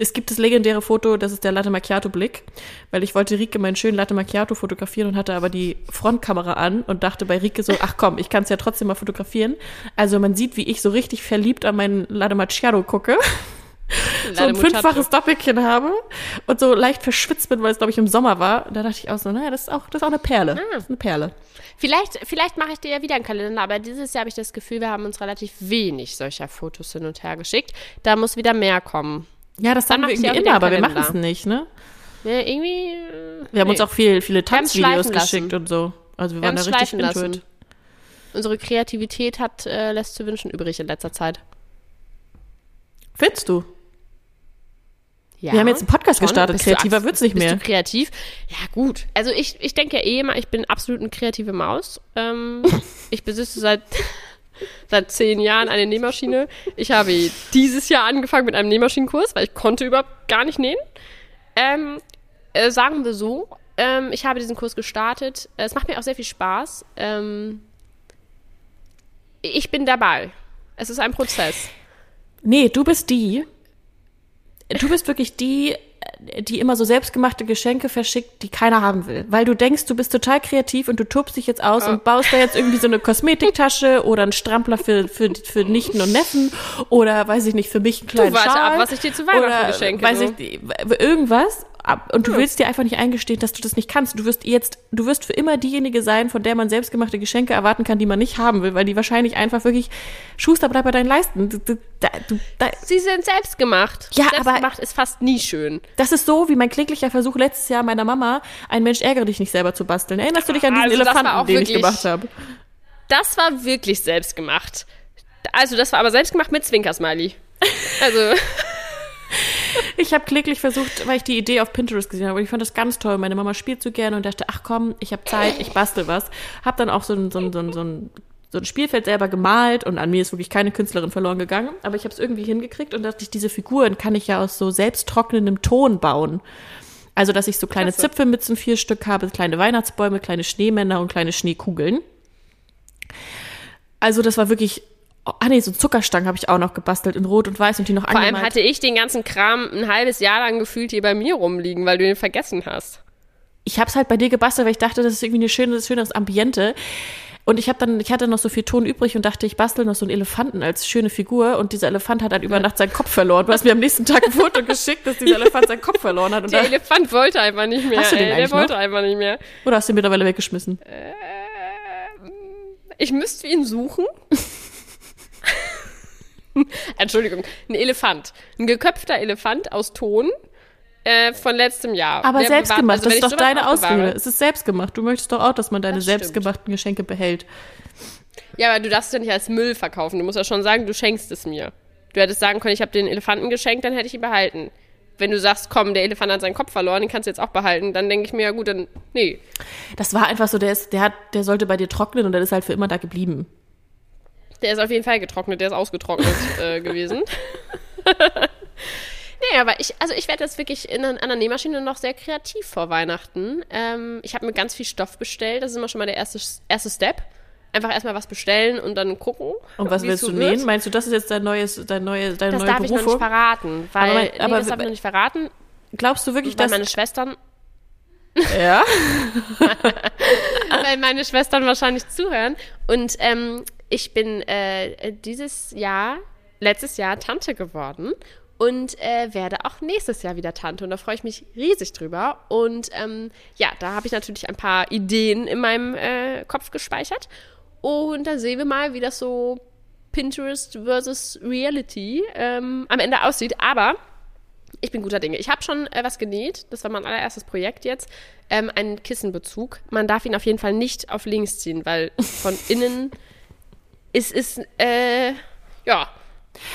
A: Es gibt das legendäre Foto, das ist der Latte Macchiato Blick, weil ich wollte Rike meinen schönen Latte Macchiato fotografieren und hatte aber die Frontkamera an und dachte bei Rike so, ach komm, ich kann es ja trotzdem mal fotografieren. Also man sieht, wie ich so richtig verliebt an meinen Latte Macchiato gucke. So ein fünffaches Doppelkinn habe und so leicht verschwitzt bin, weil es, glaube ich, im Sommer war. Da dachte ich auch so, naja, das ist auch, das ist auch eine Perle.
B: Ah.
A: Das ist eine Perle.
B: Vielleicht, vielleicht mache ich dir ja wieder einen Kalender, aber dieses Jahr habe ich das Gefühl, wir haben uns relativ wenig solcher Fotos hin und her geschickt. Da muss wieder mehr kommen.
A: Ja, das
B: Dann
A: haben wir irgendwie immer, aber wir machen es nicht, ne?
B: Ja, irgendwie. äh,
A: Wir haben uns
B: nee.
A: auch viel, viele Tanzvideos geschickt und so. Also wir
B: Wir
A: waren da richtig
B: schleifen
A: into
B: lassen.
A: it.
B: Unsere Kreativität hat, äh, lässt zu wünschen übrig in letzter Zeit.
A: Findest du?
B: Ja,
A: Wir haben jetzt einen Podcast
B: schon.
A: gestartet,
B: Bist
A: kreativer wird's nicht
B: bist
A: mehr.
B: Du kreativ? Ja, gut. Also ich, ich denke ja eh immer, ich bin absolut eine kreative Maus. Ähm, ich besitze seit, seit zehn Jahren eine Nähmaschine. Ich habe dieses Jahr angefangen mit einem Nähmaschinenkurs, weil ich konnte überhaupt gar nicht nähen. Ähm, äh, sagen wir so, ähm, ich habe diesen Kurs gestartet. Es macht mir auch sehr viel Spaß. Ähm, ich bin dabei. Es ist ein Prozess.
A: Nee, du bist die, du bist wirklich die, die immer so selbstgemachte Geschenke verschickt, die keiner haben will. Weil du denkst, du bist total kreativ und du tobst dich jetzt aus und baust da jetzt irgendwie so eine Kosmetiktasche oder einen Strampler für, für, für Nichten und Neffen oder weiß ich nicht, für mich einen kleinen
B: warte
A: Schal.
B: ab, was ich dir zu Weihnachten
A: oder,
B: geschenke,
A: Weiß
B: du.
A: ich, nicht, irgendwas. Und du willst dir einfach nicht eingestehen, dass du das nicht kannst. Du wirst jetzt, du wirst für immer diejenige sein, von der man selbstgemachte Geschenke erwarten kann, die man nicht haben will, weil die wahrscheinlich einfach wirklich Schuster bleibt bei deinen Leisten. Du, du, du,
B: Sie sind selbst gemacht.
A: Ja,
B: selbst
A: aber-
B: ist fast nie schön.
A: das ist so wie mein kläglicher Versuch letztes Jahr meiner Mama, ein Mensch ärgere dich nicht selber zu basteln. Erinnerst du dich an diesen
B: Also
A: Elefanten,
B: auch
A: den ich
B: wirklich-
A: gemacht habe?
B: Das war wirklich selbst gemacht. Also das war aber selbst gemacht mit Zwinkersmiley. Also
A: Ich habe kläglich versucht, weil ich die Idee auf Pinterest gesehen habe. Und ich fand das ganz toll. Meine Mama spielt so gerne und dachte, ach komm, ich habe Zeit, ich bastel was. Hab dann auch so ein, so ein, so ein, so ein so ein Spielfeld selber gemalt und an mir ist wirklich keine Künstlerin verloren gegangen, aber ich habe es irgendwie hingekriegt und dachte ich, diese Figuren kann ich ja aus so selbst trocknendem Ton bauen. Also, dass ich so kleine
B: Klasse.
A: Zipfelmützen, vier Stück habe, kleine Weihnachtsbäume, kleine Schneemänner und kleine Schneekugeln. Also, das war wirklich, ah nee, so Zuckerstangen habe ich auch noch gebastelt in Rot und Weiß und die noch
B: vor allem
A: angemalt.
B: hatte ich den ganzen Kram ein halbes Jahr lang gefühlt hier bei mir rumliegen, weil du ihn vergessen hast.
A: ich habe es halt bei dir gebastelt, weil ich dachte, das ist irgendwie ein schönes, schönes Ambiente. Und ich habe dann, ich hatte noch so viel Ton übrig und dachte, ich bastel noch so einen Elefanten als schöne Figur. Und dieser Elefant hat dann über Nacht seinen Kopf verloren. Du hast mir am nächsten Tag ein Foto geschickt, dass dieser Elefant seinen Kopf verloren hat. Und
B: Der Elefant wollte einfach nicht mehr.
A: Hast du den
B: ey.
A: eigentlich
B: Der wollte
A: noch?
B: einfach nicht mehr.
A: oder hast du ihn mittlerweile weggeschmissen?
B: Ich müsste ihn suchen. Entschuldigung, ein Elefant. Ein geköpfter Elefant aus Ton äh, von letztem Jahr.
A: Aber
B: Der
A: selbst
B: bewahrt-
A: gemacht,
B: also
A: das ist doch deine Ausrede. Es ist selbst gemacht. Du möchtest doch auch, dass man deine
B: Das
A: selbstgemachten Geschenke behält.
B: Ja, aber du darfst es ja nicht als Müll verkaufen. Du musst ja schon sagen, du schenkst es mir. Du hättest sagen können, ich habe den Elefanten geschenkt, dann hätte ich ihn behalten. Wenn du sagst, komm, der Elefant hat seinen Kopf verloren, den kannst du jetzt auch behalten, dann denke ich mir, ja gut, dann, nee.
A: Das war einfach so, der ist, der hat, der sollte bei dir trocknen und der ist halt für immer da geblieben.
B: Der ist auf jeden Fall getrocknet, der ist ausgetrocknet äh, gewesen. nee, aber ich, also ich werde jetzt wirklich in, an der Nähmaschine noch sehr kreativ vor Weihnachten. Ähm, ich habe mir ganz viel Stoff bestellt, das ist immer schon mal der erste, erste Step. Einfach erstmal was bestellen und dann gucken.
A: Und was willst du
B: wird.
A: nähen? Meinst du, das ist jetzt dein neues, dein neue, deine
B: Das
A: neue
B: darf ich noch nicht
A: Berufung?
B: verraten, weil
A: Aber
B: nee,
A: mein- aber
B: das darf ich noch nicht verraten,
A: Glaubst du wirklich,
B: weil
A: dass
B: meine Schwestern,
A: ja?
B: weil meine Schwestern wahrscheinlich zuhören. Und ähm, ich bin äh, dieses Jahr, letztes Jahr Tante geworden und äh, werde auch nächstes Jahr wieder Tante. Und da freue ich mich riesig drüber. Und ähm, ja, da habe ich natürlich ein paar Ideen in meinem äh, Kopf gespeichert. Und da sehen wir mal, wie das so Pinterest versus Reality ähm, am Ende aussieht. Aber ich bin guter Dinge. Ich habe schon äh, was genäht. Das war mein allererstes Projekt jetzt. Ähm, einen Kissenbezug. Man darf ihn auf jeden Fall nicht auf links ziehen, weil von innen ist es, äh, ja,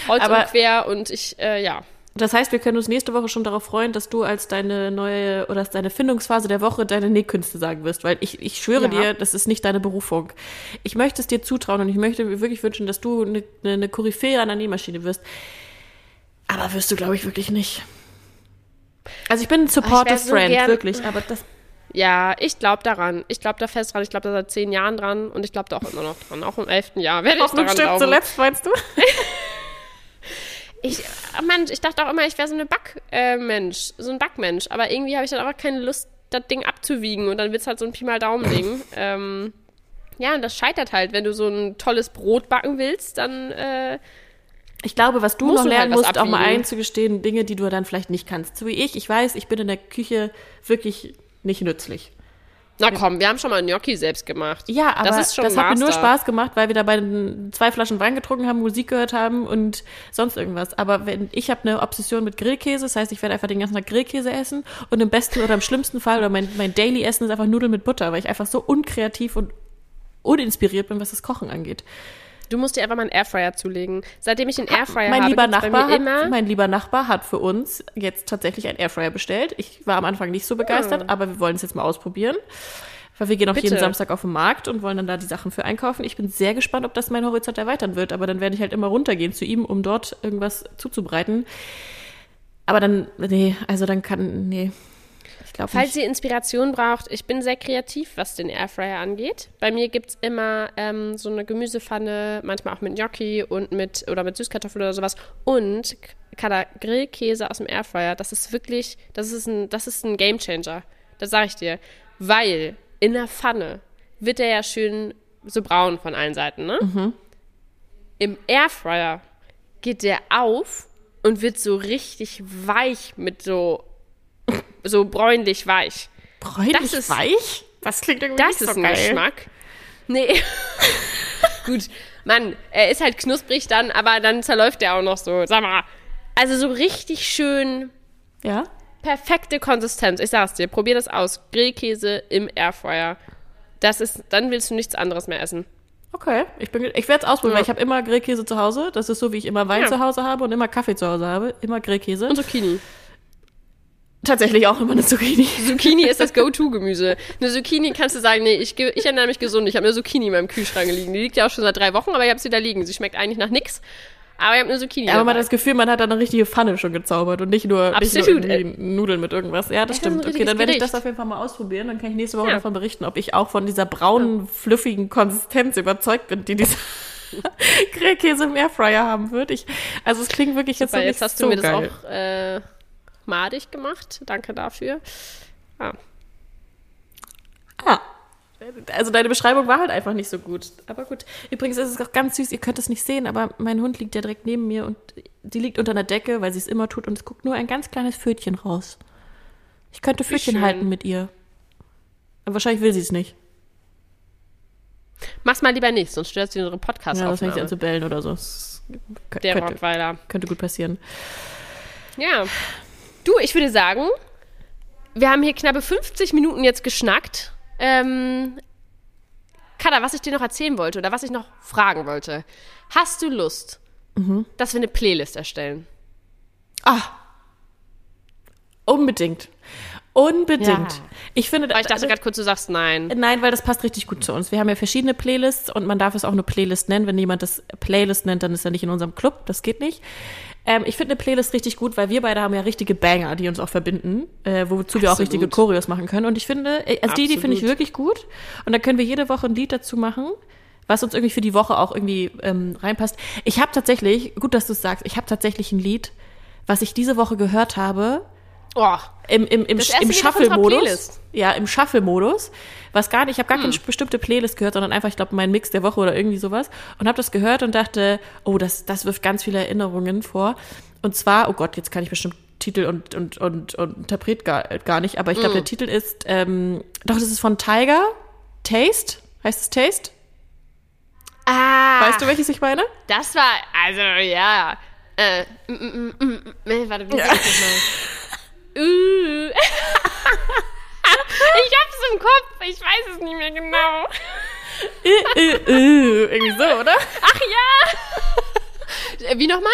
B: kreuz
A: Aber-
B: und quer und ich, äh, ja.
A: Das heißt, wir können uns nächste Woche schon darauf freuen, dass du als deine neue oder als deine Findungsphase der Woche deine Nähkünste sagen wirst, weil ich, ich schwöre
B: Ja.
A: dir, das ist nicht deine Berufung. Ich möchte es dir zutrauen und ich möchte mir wirklich wünschen, dass du eine, eine Koryphäe an der Nähmaschine wirst. Aber wirst du, glaube ich, wirklich nicht. Also ich bin ein supportive
B: wär so
A: Friend, wirklich, aber das
B: Ja, ich glaube daran. Ich glaube da fest dran. Ich glaube da seit zehn Jahren dran und ich glaube da auch immer noch dran. Auch im elften Jahr werde ich
A: Hoffnung
B: daran
A: stirbt zuletzt, meinst du?
B: Ich, ah, Mensch, ich dachte auch immer, ich wäre so eine Backmensch, äh, Mensch, so ein Backmensch. Aber irgendwie habe ich dann einfach keine Lust, das Ding abzuwiegen und dann wird es halt so ein Pi mal Daumen-Ding. ähm, ja, und das scheitert halt. Wenn du so ein tolles Brot backen willst, dann äh,
A: Ich glaube, was du noch
B: du
A: lernen
B: halt
A: musst, auch mal
B: abwiegen.
A: einzugestehen, Dinge, die du dann vielleicht nicht kannst. So wie ich, ich weiß, ich bin in der Küche wirklich nicht nützlich.
B: na komm, wir haben schon mal Gnocchi selbst gemacht.
A: Ja, aber
B: das,
A: das,
B: ist schon
A: hat mir nur. Spaß gemacht, weil wir dabei zwei Flaschen Wein getrunken haben, Musik gehört haben und sonst irgendwas. Aber wenn ich habe eine Obsession mit Grillkäse, das heißt, ich werde einfach den ganzen Tag Grillkäse essen und im besten oder im schlimmsten Fall oder mein, mein Daily Essen ist einfach Nudeln mit Butter, weil ich einfach so unkreativ und uninspiriert bin, was das Kochen angeht.
B: Du musst dir einfach mal einen Airfryer zulegen. Seitdem ich einen Airfryer
A: mein
B: habe,
A: lieber Nachbar hat,
B: immer
A: mein lieber Nachbar hat für uns jetzt tatsächlich einen Airfryer bestellt. Ich war am Anfang nicht so begeistert, aber wir wollen es jetzt mal ausprobieren. Weil wir gehen auch
B: Bitte.
A: jeden Samstag auf den Markt und wollen dann da die Sachen für einkaufen. Ich bin sehr gespannt, ob das mein Horizont erweitern wird. Aber dann werde ich halt immer runtergehen zu ihm, um dort irgendwas zuzubereiten. Aber dann, nee, also dann kann, nee.
B: Falls
A: nicht.
B: ihr Inspiration braucht, ich bin sehr kreativ, was den Airfryer angeht. Bei mir gibt es immer ähm, so eine Gemüsepfanne, manchmal auch mit Gnocchi und mit oder mit Süßkartoffeln oder sowas. Und Kada Grillkäse aus dem Airfryer, das ist wirklich, das ist ein, das ist ein Gamechanger. Das sage ich dir. Weil in der Pfanne wird der ja schön so braun von allen Seiten, ne? Im Airfryer geht der auf und wird so richtig weich mit so so bräunlich weich.
A: Bräunlich
B: das ist-
A: weich? Das klingt irgendwie
B: Das
A: nicht
B: ist
A: so
B: ein
A: geil.
B: Geschmack. Nee. Gut, Mann, er ist halt knusprig dann, aber dann zerläuft der auch noch so. Sag mal. Also so richtig schön
A: Ja?
B: perfekte Konsistenz. Ich sag's dir, probier das aus. Grillkäse im Airfryer. Das ist, dann willst du nichts anderes mehr essen.
A: Okay, ich, bin, ich werde es ausprobieren,
B: Ja.
A: weil ich habe immer Grillkäse zu Hause. Das ist so, wie ich immer Wein
B: Ja.
A: zu Hause habe und immer Kaffee zu Hause habe. Immer Grillkäse.
B: Und Zucchini.
A: Tatsächlich auch immer eine Zucchini.
B: Zucchini ist das Go-To-Gemüse. Eine Zucchini kannst du sagen, nee, ich, ich ernähre mich gesund. Ich habe eine Zucchini in meinem Kühlschrank liegen. Die liegt ja auch schon seit drei Wochen, aber ich habe sie da liegen. Sie schmeckt eigentlich nach nix. Aber ich habe eine Zucchini.
A: Aber man hat das Gefühl, man hat da eine richtige Pfanne schon gezaubert und nicht nur, nicht nur
B: Absolut.
A: Nudeln mit irgendwas. Ja, das stimmt. Okay, dann werde ich das auf jeden Fall mal ausprobieren. Dann kann ich nächste Woche
B: Ja.
A: davon berichten, ob ich auch von dieser braunen, fluffigen Konsistenz überzeugt bin, die dieser Grillkäse im Airfryer haben wird. Ich, also es klingt wirklich jetzt, so
B: Weil
A: nicht
B: jetzt hast
A: so
B: du mir
A: geil.
B: das auch äh, madig gemacht. Danke dafür. Ah.
A: Ah. Also deine Beschreibung war halt einfach nicht so gut. Aber gut. Übrigens ist es auch ganz süß, ihr könnt es nicht sehen, aber mein Hund liegt ja direkt neben mir und die liegt unter einer Decke, weil sie es immer tut und es guckt nur ein ganz kleines Pfötchen raus. Ich könnte Pfötchen halten mit ihr. Aber wahrscheinlich will sie es nicht.
B: Mach's mal lieber nicht, sonst stört sie unsere
A: Ja, fängt sie
B: Podcast-Aufnahme.
A: an zu bellen oder so.
B: Der
A: könnte,
B: Rottweiler.
A: könnte gut passieren.
B: Ja. Du, ich würde sagen, wir haben hier knappe 50 Minuten jetzt geschnackt. Ähm, Kada, was ich dir noch erzählen wollte oder was ich noch fragen wollte. Hast du Lust,
A: Mhm.
B: dass wir eine Playlist erstellen?
A: Ah. Unbedingt. Unbedingt.
B: Ja.
A: Ich finde,
B: Aber ich dachte gerade kurz, du sagst nein.
A: Nein, weil das passt richtig gut zu uns. Wir haben ja verschiedene Playlists und man darf es auch eine Playlist nennen. Wenn jemand das Playlist nennt, dann ist er nicht in unserem Club. Das geht nicht. Ähm, ich finde eine Playlist richtig gut, weil wir beide haben ja richtige Banger, die uns auch verbinden, äh, wozu wir auch
B: Absolut.
A: richtige Choreos machen können. Und ich finde, äh, also die, die finde ich
B: Absolut.
A: wirklich gut. Und da können wir jede Woche ein Lied dazu machen, was uns irgendwie für die Woche auch irgendwie ähm, reinpasst. Ich habe tatsächlich, gut, dass du es sagst, ich habe tatsächlich ein Lied, was ich diese Woche gehört habe,
B: Oh,
A: im, im, im, im Shuffle-Modus. Ja, im Shuffle-Modus. Was gar nicht, ich habe gar
B: Hm.
A: keine bestimmte Playlist gehört, sondern einfach, ich glaube, mein Mix der Woche oder irgendwie sowas. Und habe das gehört und dachte, oh, das, das wirft ganz viele Erinnerungen vor. Und zwar, oh Gott, jetzt kann ich bestimmt Titel und, und, und, und Interpret gar, gar nicht, aber ich glaube,
B: Hm.
A: der Titel ist, ähm, doch, das ist von Tiger. Taste? Heißt es Taste?
B: ah,
A: Weißt du, welches ich meine?
B: das war, also, ja. Äh, mm, mm, mm, mm, äh, warte, wie ja. das mal? Uh. ich hab's im Kopf, ich weiß es nicht mehr genau.
A: Äh, äh, äh, irgendwie so, oder?
B: Ach ja! Äh, Wie nochmal?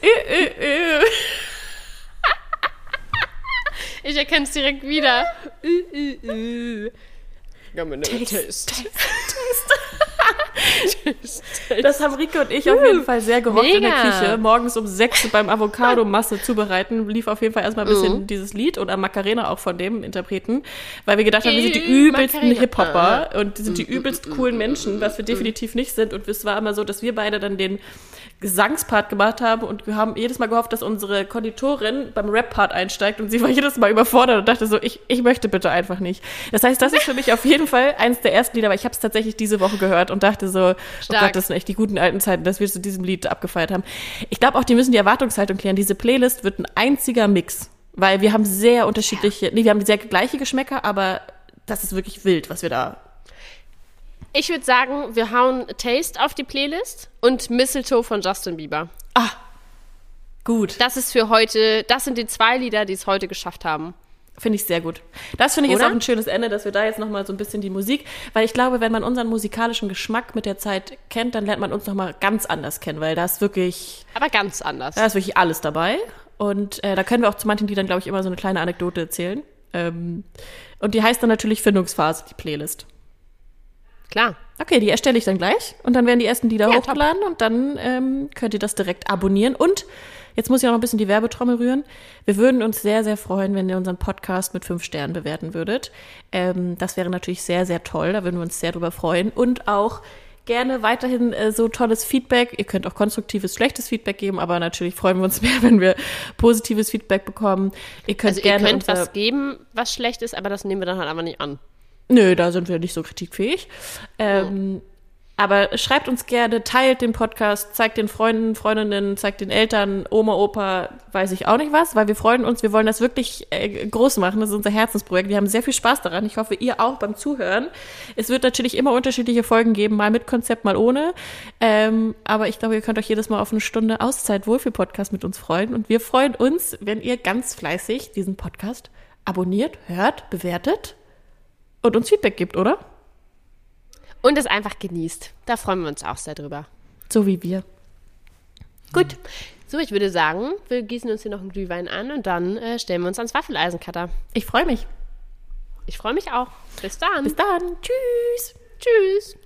A: Äh, äh, äh.
B: Ich erkenne es direkt wieder. Uh, uh. Taste.
A: Das haben Rike und ich auf jeden Fall sehr gehofft in der. Küche. Morgens um sechs beim Avocado-Masse zubereiten, lief auf jeden Fall erstmal ein bisschen
B: Mhm.
A: dieses Lied oder Macarena auch von dem Interpreten, weil wir gedacht haben, wir sind die übelsten. Hip-Hopper und die sind die übelst coolen Menschen, was wir definitiv nicht sind. Und es war immer so, dass wir beide dann den Gesangspart gemacht haben und wir haben jedes Mal gehofft, dass unsere Konditorin beim Rap-Part einsteigt und sie war jedes Mal überfordert und dachte so, ich, ich möchte bitte einfach nicht. Das heißt, das ist für mich auf jeden Fall eins der ersten Lieder, aber ich habe es tatsächlich diese Woche gehört und dachte so, oh
B: Stark.
A: Gott, das sind echt die guten alten Zeiten, dass wir zu diesem Lied abgefeiert haben. Ich glaube auch, die müssen die Erwartungshaltung klären. Diese Playlist wird ein einziger Mix, weil wir haben sehr unterschiedliche, nee, wir haben sehr gleiche Geschmäcker, aber das ist wirklich wild, was wir da
B: Ich würde sagen, wir hauen Taste auf die Playlist und Mistletoe von Justin Bieber.
A: Ah, gut.
B: Das ist für heute, das sind die zwei Lieder, die es heute geschafft haben.
A: Finde ich sehr gut. Das finde ich jetzt
B: Oder?
A: auch ein schönes Ende, dass wir da jetzt nochmal so ein bisschen die Musik, weil ich glaube, wenn man unseren musikalischen Geschmack mit der Zeit kennt, dann lernt man uns nochmal ganz anders kennen, weil da ist wirklich,
B: Aber ganz anders.
A: da ist wirklich alles dabei. Und äh, da können wir auch zu manchen Liedern, glaube ich, immer so eine kleine Anekdote erzählen. Ähm, und die heißt dann natürlich Findungsphase, die Playlist.
B: Klar.
A: Okay, die erstelle ich dann gleich und dann werden die ersten Lieder
B: Ja,
A: hochgeladen und dann ähm, könnt ihr das direkt abonnieren. Und jetzt muss ich auch noch ein bisschen die Werbetrommel rühren. Wir würden uns sehr, sehr freuen, wenn ihr unseren Podcast mit fünf Sternen bewerten würdet. Ähm, das wäre natürlich sehr, sehr toll. Da würden wir uns sehr drüber freuen. Und auch gerne weiterhin äh, so tolles Feedback. Ihr könnt auch konstruktives, schlechtes Feedback geben, aber natürlich freuen wir uns mehr, wenn wir positives Feedback bekommen. Ihr könnt
B: Also ihr
A: gerne
B: könnt
A: unser,
B: was geben, was schlecht ist, aber das nehmen wir dann halt einfach nicht an.
A: Nö, da sind wir nicht so kritikfähig. Ähm, Aber schreibt uns gerne, teilt den Podcast, zeigt den Freunden, Freundinnen, zeigt den Eltern, Oma, Opa, weiß ich auch nicht was, weil wir freuen uns, wir wollen das wirklich äh, groß machen. Das ist unser Herzensprojekt. Wir haben sehr viel Spaß daran. Ich hoffe, ihr auch beim Zuhören. Es wird natürlich immer unterschiedliche Folgen geben, mal mit Konzept, mal ohne. Ähm, aber ich glaube, ihr könnt euch jedes Mal auf eine Stunde Auszeit Wohlfühl-Podcast mit uns freuen. Und wir freuen uns, wenn ihr ganz fleißig diesen Podcast abonniert, hört, bewertet und uns Feedback gibt, oder?
B: Und es einfach genießt. Da freuen wir uns auch sehr drüber.
A: So wie wir.
B: Gut. So, ich würde sagen, wir gießen uns hier noch einen Glühwein an und dann äh, stellen wir uns ans Waffeleisencutter.
A: Ich freue mich.
B: Ich freue mich auch. Bis dann.
A: Bis dann. Tschüss.
B: Tschüss.